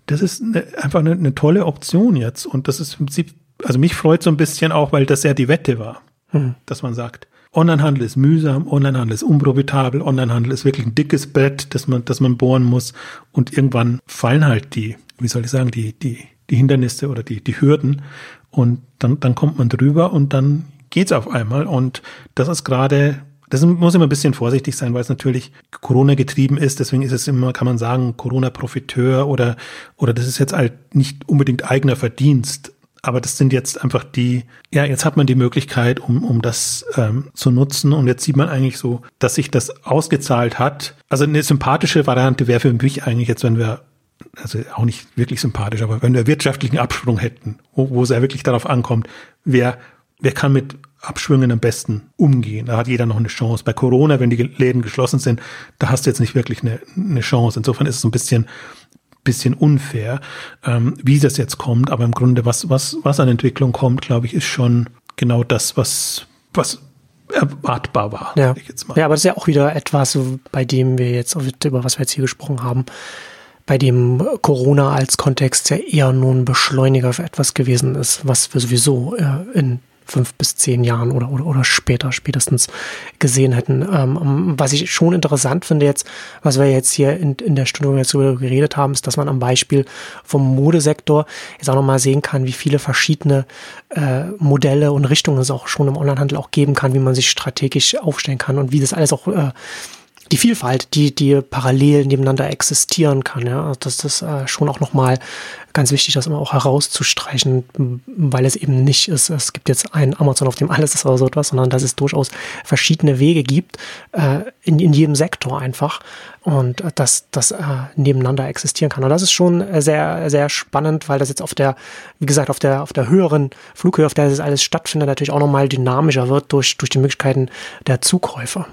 das ist eine, einfach eine, eine, tolle Option jetzt. Und das ist im Prinzip, also mich freut so ein bisschen auch, weil das ja die Wette war, hm. dass man sagt, Onlinehandel ist mühsam, Onlinehandel ist unprofitabel, Onlinehandel ist wirklich ein dickes Brett, das man, das man bohren muss. Und irgendwann fallen halt die, wie soll ich sagen, die, die, die Hindernisse oder die, die Hürden. Und dann, dann kommt man drüber und dann geht's auf einmal. Und das ist gerade das muss immer ein bisschen vorsichtig sein, weil es natürlich Corona getrieben ist. Deswegen ist es immer, kann man sagen, Corona-Profiteur oder, oder das ist jetzt halt nicht unbedingt eigener Verdienst. Aber das sind jetzt einfach die, ja, jetzt hat man die Möglichkeit, um, um das ähm, zu nutzen. Und jetzt sieht man eigentlich so, dass sich das ausgezahlt hat. Also eine sympathische Variante wäre für mich eigentlich jetzt, wenn wir also auch nicht wirklich sympathisch, aber wenn wir wirtschaftlichen Absprung hätten, wo, wo es ja wirklich darauf ankommt, wer, wer kann mit Abschwüngen am besten umgehen. Da hat jeder noch eine Chance. Bei Corona, wenn die Läden geschlossen sind, da hast du jetzt nicht wirklich eine, eine Chance. Insofern ist es ein bisschen, bisschen unfair, ähm, wie das jetzt kommt. Aber im Grunde, was, was, was an Entwicklung kommt, glaube ich, ist schon genau das, was, was erwartbar war. Ja. ja, aber das ist ja auch wieder etwas, bei dem wir jetzt, über was wir jetzt hier gesprochen haben, bei dem Corona als Kontext ja eher nur ein Beschleuniger für etwas gewesen ist, was wir sowieso äh, in fünf bis zehn Jahren oder, oder, oder später spätestens gesehen hätten. Ähm, was ich schon interessant finde jetzt, was wir jetzt hier in, in der Stunde, jetzt darüber geredet haben, ist, dass man am Beispiel vom Modesektor jetzt auch nochmal sehen kann, wie viele verschiedene äh, Modelle und Richtungen es auch schon im Onlinehandel auch geben kann, wie man sich strategisch aufstellen kann und wie das alles auch äh, die Vielfalt, die, die parallel nebeneinander existieren kann. Ja, das ist äh, schon auch nochmal ganz wichtig, das immer auch herauszustreichen, weil es eben nicht ist, es gibt jetzt ein Amazon, auf dem alles ist oder so etwas, sondern dass es durchaus verschiedene Wege gibt, äh, in, in jedem Sektor einfach und äh, dass das äh, nebeneinander existieren kann. Und das ist schon sehr, sehr spannend, weil das jetzt auf der, wie gesagt, auf der, auf der höheren Flughöhe, auf der das alles stattfindet, natürlich auch nochmal dynamischer wird durch, durch die Möglichkeiten der Zukäufer.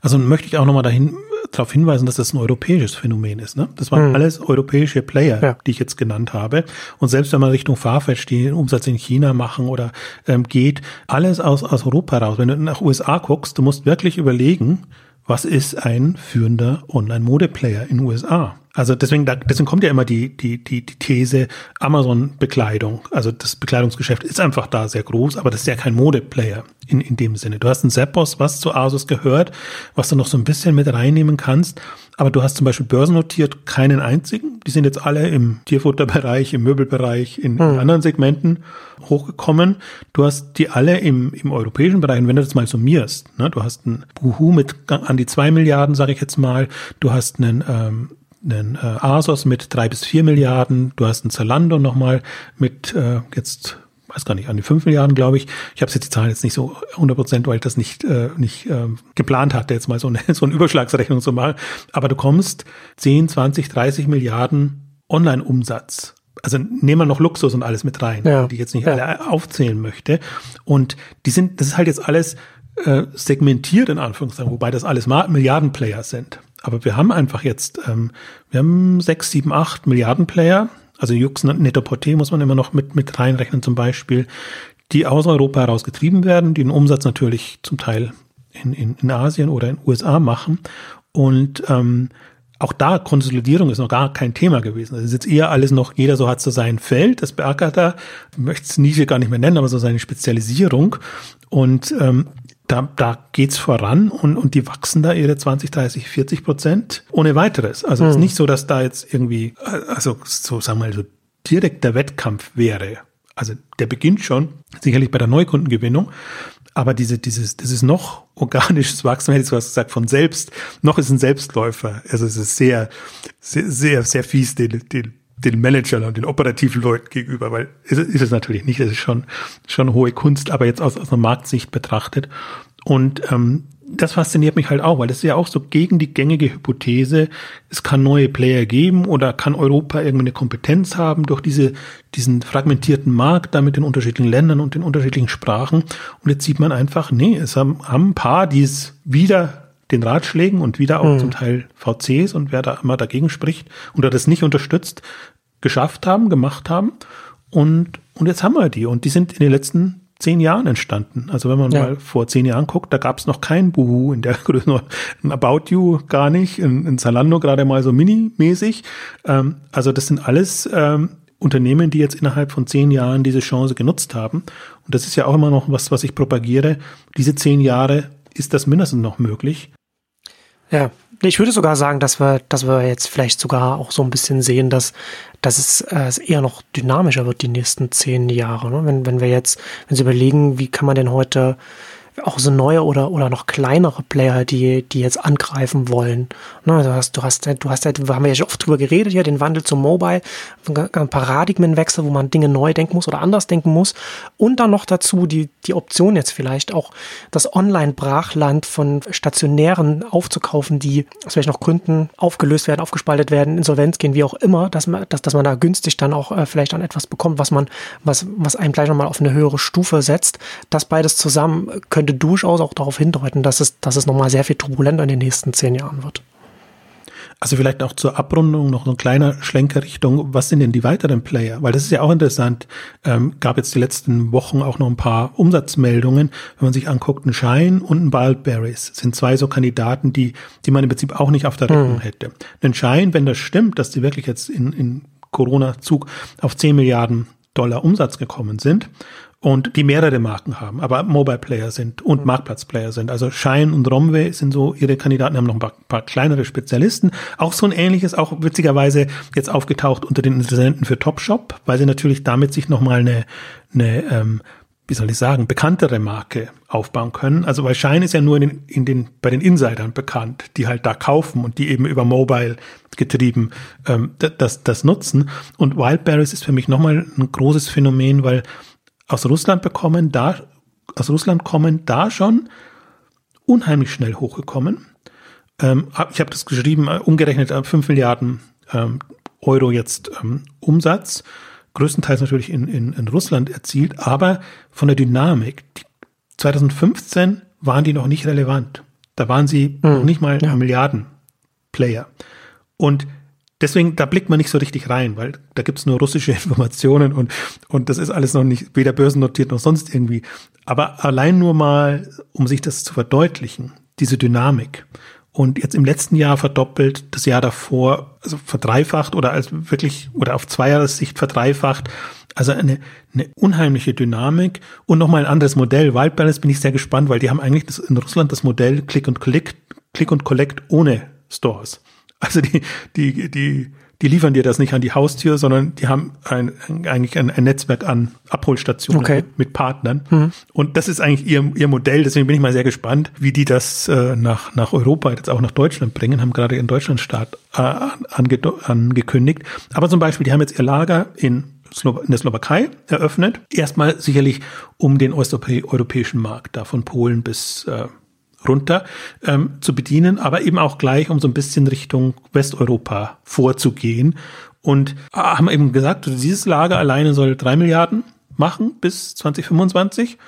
Also möchte ich auch nochmal dahin darauf hinweisen, dass das ein europäisches Phänomen ist. Ne? Das waren hm. alles europäische Player, ja. die ich jetzt genannt habe. Und selbst wenn man Richtung Farfetch den Umsatz in China machen oder ähm, geht, alles aus, aus Europa raus. Wenn du nach USA guckst, du musst wirklich überlegen, was ist ein führender Online-Mode-Player in USA? Also deswegen, deswegen kommt ja immer die, die, die, die These Amazon-Bekleidung. Also das Bekleidungsgeschäft ist einfach da sehr groß, aber das ist ja kein Modeplayer in, in dem Sinne. Du hast einen Zappos, was zu Asus gehört, was du noch so ein bisschen mit reinnehmen kannst. Aber du hast zum Beispiel börsennotiert keinen einzigen. Die sind jetzt alle im Tierfutterbereich, im Möbelbereich, in, hm. in anderen Segmenten hochgekommen. Du hast die alle im, im europäischen Bereich. Und wenn du das mal summierst, ne, du hast einen Buhu mit an die zwei Milliarden, sage ich jetzt mal. Du hast einen ähm, einen äh, Asos mit drei bis vier Milliarden, du hast einen Zalando nochmal mit äh, jetzt weiß gar nicht, an die fünf Milliarden, glaube ich. Ich habe jetzt die Zahlen jetzt nicht so 100 Prozent, weil ich das nicht, äh, nicht äh, geplant hatte, jetzt mal so eine, so eine Überschlagsrechnung zu machen. Aber du kommst 10, 20, 30 Milliarden Online-Umsatz. Also nehmen wir noch Luxus und alles mit rein, ja. die ich jetzt nicht ja. alle aufzählen möchte. Und die sind, das ist halt jetzt alles äh, segmentiert in Anführungszeichen, wobei das alles Milliarden-Player sind. Aber wir haben einfach jetzt, ähm, wir haben sechs, sieben, acht Milliarden Player, also Jux Net-a-Porter muss man immer noch mit, mit reinrechnen zum Beispiel, die aus Europa heraus getrieben werden, die den Umsatz natürlich zum Teil in, in, in Asien oder in USA machen. Und ähm, auch da Konsolidierung ist noch gar kein Thema gewesen. Das ist jetzt eher alles noch, jeder so hat so sein Feld, das beackert er, möchte es Nische gar nicht mehr nennen, aber so seine Spezialisierung. Und ähm, da, da geht's voran und, und die wachsen da ihre 20, 30, 40 Prozent ohne weiteres. Also es ist hm. nicht so, dass da jetzt irgendwie, also so sagen wir mal, so direkt der Wettkampf wäre. Also der beginnt schon, sicherlich bei der Neukundengewinnung, aber diese, dieses, das ist noch organisches Wachstum, hätte ich sowas gesagt, von selbst, noch ist ein Selbstläufer. Also es ist sehr, sehr, sehr, sehr fies, den, den, den Managern und den operativen Leuten gegenüber, weil ist, ist es natürlich nicht, es ist schon, schon hohe Kunst, aber jetzt aus, aus einer Marktsicht betrachtet. Und ähm, das fasziniert mich halt auch, weil das ist ja auch so gegen die gängige Hypothese, es kann neue Player geben oder kann Europa irgendeine Kompetenz haben durch diese, diesen fragmentierten Markt da mit den unterschiedlichen Ländern und den unterschiedlichen Sprachen. Und jetzt sieht man einfach, nee, es haben, haben ein paar, die es wieder den Ratschlägen und wieder auch mhm. zum Teil VCs und wer da immer dagegen spricht oder das nicht unterstützt, geschafft haben, gemacht haben. Und, und jetzt haben wir die. Und die sind in den letzten zehn Jahren entstanden. Also wenn man ja. mal vor zehn Jahren guckt, da gab es noch kein Buhu in der Größe, ein About You gar nicht, in, in Zalando gerade mal so mini-mäßig. Ähm, also das sind alles ähm, Unternehmen, die jetzt innerhalb von zehn Jahren diese Chance genutzt haben. Und das ist ja auch immer noch was, was ich propagiere. Diese zehn Jahre ist das mindestens noch möglich. Ja, ich würde sogar sagen, dass wir, dass wir jetzt vielleicht sogar auch so ein bisschen sehen, dass, dass es, äh, eher noch dynamischer wird die nächsten zehn Jahre. Ne? Wenn, wenn wir jetzt, wenn Sie überlegen, wie kann man denn heute auch so neue oder, oder noch kleinere Player, die, die jetzt angreifen wollen. Ne, du hast, du hast, du hast, wir haben ja schon oft drüber geredet hier, den Wandel zum Mobile, ein Paradigmenwechsel, wo man Dinge neu denken muss oder anders denken muss. Und dann noch dazu die, die Option jetzt vielleicht auch das Online-Brachland von stationären aufzukaufen, die aus welchen noch Gründen aufgelöst werden, aufgespaltet werden, Insolvenz gehen, wie auch immer, dass man, dass, dass man da günstig dann auch äh, vielleicht an etwas bekommt, was man, was, was einem gleich nochmal auf eine höhere Stufe setzt. Das beides zusammen könnte könnte durchaus auch darauf hindeuten, dass es, dass es nochmal sehr viel turbulenter in den nächsten zehn Jahren wird. Also vielleicht auch zur Abrundung noch ein kleiner Schlenker Richtung, was sind denn die weiteren Player? Weil das ist ja auch interessant. Ähm, gab jetzt die letzten Wochen auch noch ein paar Umsatzmeldungen. Wenn man sich anguckt, ein Shine und ein Wildberries sind zwei so Kandidaten, die, die man im Prinzip auch nicht auf der Rechnung mhm. hätte. Ein Shine, wenn das stimmt, dass die wirklich jetzt in, in Corona-Zug auf 10 Milliarden Dollar Umsatz gekommen sind, und die mehrere Marken haben, aber Mobile Player sind und mhm. Marktplatzplayer sind. Also Shine und Romway sind so ihre Kandidaten, haben noch ein paar, paar, kleinere Spezialisten. Auch so ein ähnliches, auch witzigerweise jetzt aufgetaucht unter den Interessenten für Topshop, weil sie natürlich damit sich nochmal eine, eine ähm, wie soll ich sagen, bekanntere Marke aufbauen können. Also weil Shine ist ja nur in den, in den, bei den Insidern bekannt, die halt da kaufen und die eben über Mobile getrieben ähm, das, das nutzen. Und Wildberries ist für mich nochmal ein großes Phänomen, weil aus Russland bekommen, da, aus Russland kommen, da schon unheimlich schnell hochgekommen. Ähm, ich habe das geschrieben, äh, umgerechnet äh, 5 Milliarden ähm, Euro jetzt ähm, Umsatz, größtenteils natürlich in, in, in Russland erzielt, aber von der Dynamik, 2015 waren die noch nicht relevant. Da waren sie Mhm. noch nicht mal Ja. Milliarden-Player. Und deswegen, da blickt man nicht so richtig rein, weil da gibt's nur russische Informationen und, und das ist alles noch nicht weder börsennotiert noch sonst irgendwie. Aber allein nur mal, um sich das zu verdeutlichen, diese Dynamik. Und jetzt im letzten Jahr verdoppelt, das Jahr davor, also verdreifacht oder als wirklich, oder auf Zweijahres-Sicht verdreifacht. Also eine, eine unheimliche Dynamik und nochmal ein anderes Modell. Wild bin ich sehr gespannt, weil die haben eigentlich das, in Russland das Modell Click und Collect, Click und Collect ohne Stores. Also die, die, die, die liefern dir das nicht an die Haustür, sondern die haben ein, eigentlich ein, ein Netzwerk an Abholstationen Okay. mit, mit Partnern. Und das ist eigentlich ihr, ihr Modell. Deswegen bin ich mal sehr gespannt, wie die das äh, nach, nach Europa, jetzt auch nach Deutschland bringen. Haben gerade ihren Deutschlandstart äh, ange, angekündigt. Aber zum Beispiel, die haben jetzt ihr Lager in in der Slowakei eröffnet. Erstmal sicherlich um den osteuropäischen Markt, da von Polen bis äh, runter ähm, zu bedienen, aber eben auch gleich, um so ein bisschen Richtung Westeuropa vorzugehen. Und äh, haben eben gesagt, dieses Lager alleine soll drei Milliarden machen bis 2025.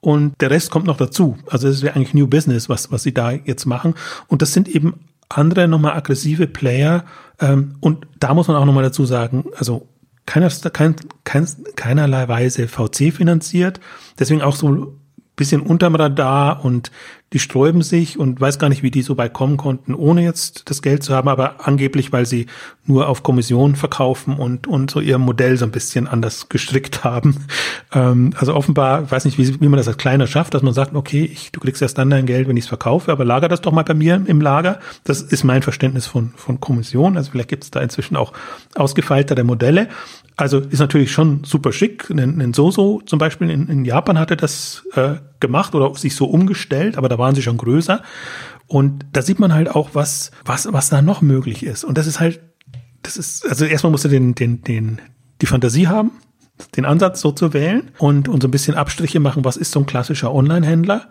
Und der Rest kommt noch dazu. Also das wäre eigentlich New Business, was, was sie da jetzt machen. Und das sind eben andere nochmal aggressive Player. Ähm, und da muss man auch nochmal dazu sagen, also keiner, kein, kein, keinerlei Weise VC finanziert. Deswegen auch so ein bisschen unterm Radar und die sträuben sich und weiß gar nicht, wie die so weit kommen konnten, ohne jetzt das Geld zu haben, aber angeblich, weil sie nur auf Kommission verkaufen und, und so ihr Modell so ein bisschen anders gestrickt haben. Ähm, also offenbar, weiß nicht, wie, wie man das als Kleiner schafft, dass man sagt, okay, ich, du kriegst erst dann dein Geld, wenn ich es verkaufe, aber lager das doch mal bei mir im Lager. Das ist mein Verständnis von, von Kommission. Also vielleicht gibt es da inzwischen auch ausgefeiltere Modelle. Also ist natürlich schon super schick. Ein, ein Soso zum Beispiel in, in Japan hatte das äh, gemacht oder sich so umgestellt, aber da waren sie schon größer. Und da sieht man halt auch, was, was, was da noch möglich ist. Und das ist halt, das ist, also erstmal musst du den, den, den, die Fantasie haben, den Ansatz so zu wählen und, und so ein bisschen Abstriche machen, was ist so ein klassischer Online-Händler.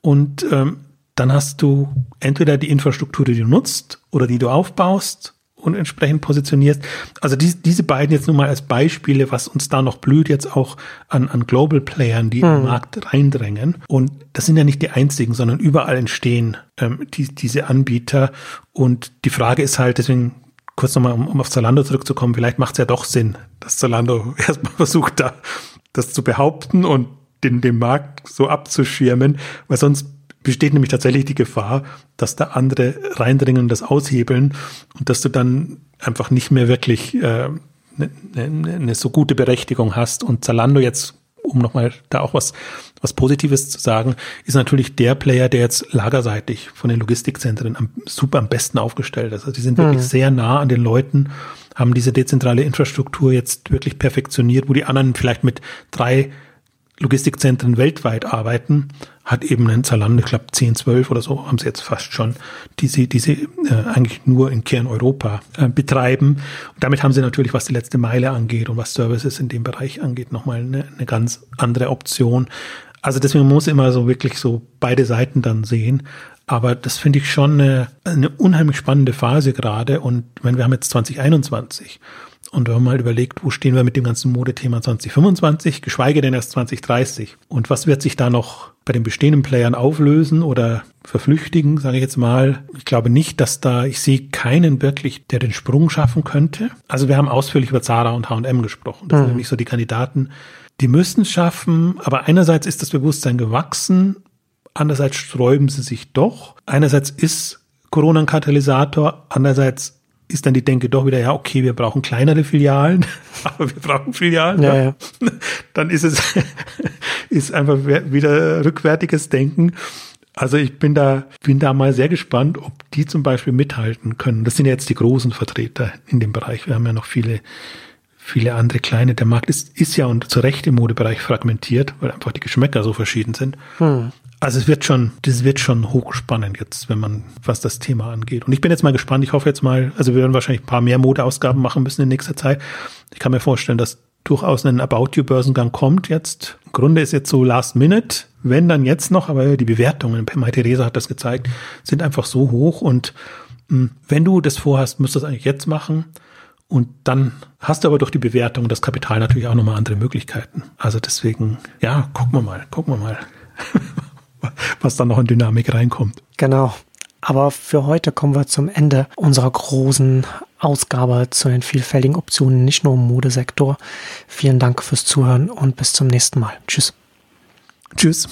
Und ähm, dann hast du entweder die Infrastruktur, die du nutzt oder die du aufbaust und entsprechend positionierst. Also die, diese beiden jetzt nur mal als Beispiele, was uns da noch blüht, jetzt auch an, an Global Playern, die in den Markt reindrängen. Und das sind ja nicht die einzigen, sondern überall entstehen ähm, die, diese Anbieter. Und die Frage ist halt, deswegen kurz nochmal, um, um auf Zalando zurückzukommen, vielleicht macht es ja doch Sinn, dass Zalando erstmal versucht, da das zu behaupten und den, den Markt so abzuschirmen, weil sonst besteht nämlich tatsächlich die Gefahr, dass da andere reindringen und das aushebeln und dass du dann einfach nicht mehr wirklich äh, eine, eine, eine so gute Berechtigung hast. Und Zalando jetzt, um nochmal da auch was, was Positives zu sagen, ist natürlich der Player, der jetzt lagerseitig von den Logistikzentren am, super am besten aufgestellt ist. Also die sind wirklich sehr nah an den Leuten, haben diese dezentrale Infrastruktur jetzt wirklich perfektioniert, wo die anderen vielleicht mit drei Logistikzentren weltweit arbeiten, hat eben ein Zalando, ich glaube 10, 12 oder so, haben sie jetzt fast schon, die sie, die sie äh, eigentlich nur in Kern Europa äh, betreiben. Und damit haben sie natürlich, was die letzte Meile angeht und was Services in dem Bereich angeht, nochmal eine, eine ganz andere Option. Also deswegen muss immer so wirklich so beide Seiten dann sehen. Aber das finde ich schon eine, eine unheimlich spannende Phase gerade. Und wenn wir haben jetzt 2021 und wenn man mal überlegt, wo stehen wir mit dem ganzen Modethema 2025, geschweige denn erst 2030. Und was wird sich da noch bei den bestehenden Playern auflösen oder verflüchtigen, sage ich jetzt mal. Ich glaube nicht, dass da, ich sehe keinen wirklich, der den Sprung schaffen könnte. Also wir haben ausführlich über Zara und H&M gesprochen. Das sind nämlich so die Kandidaten, die müssen es schaffen, aber einerseits ist das Bewusstsein gewachsen, andererseits sträuben sie sich doch. Einerseits ist Corona ein Katalysator, andererseits ist dann die Denke doch wieder, ja, okay, wir brauchen kleinere Filialen, aber wir brauchen Filialen. Ja, ja. Dann ist es ist einfach wieder rückwärtiges Denken. Also ich bin da, bin da mal sehr gespannt, ob die zum Beispiel mithalten können. Das sind ja jetzt die großen Vertreter in dem Bereich. Wir haben ja noch viele, viele andere kleine. Der Markt ist, ist ja und zu Recht im Modebereich fragmentiert, weil einfach die Geschmäcker so verschieden sind. Hm. Also es wird schon, das wird schon hochspannend jetzt, wenn man, was das Thema angeht. Und ich bin jetzt mal gespannt. Ich hoffe jetzt mal, also wir werden wahrscheinlich ein paar mehr Modeausgaben machen müssen in nächster Zeit. Ich kann mir vorstellen, dass durchaus ein About You Börsengang kommt jetzt. Im Grunde ist jetzt so Last Minute, wenn dann jetzt noch, aber die Bewertungen, Mai Theresa hat das gezeigt, sind einfach so hoch und mh, wenn du das vorhast, musst du das eigentlich jetzt machen. Und dann hast du aber durch die Bewertung das Kapital natürlich auch nochmal andere Möglichkeiten. Also deswegen, ja, gucken wir mal, gucken wir mal. was dann noch in Dynamik reinkommt. Genau. Aber für heute kommen wir zum Ende unserer großen Ausgabe zu den vielfältigen Optionen, nicht nur im Modesektor. Vielen Dank fürs Zuhören und bis zum nächsten Mal. Tschüss. Tschüss.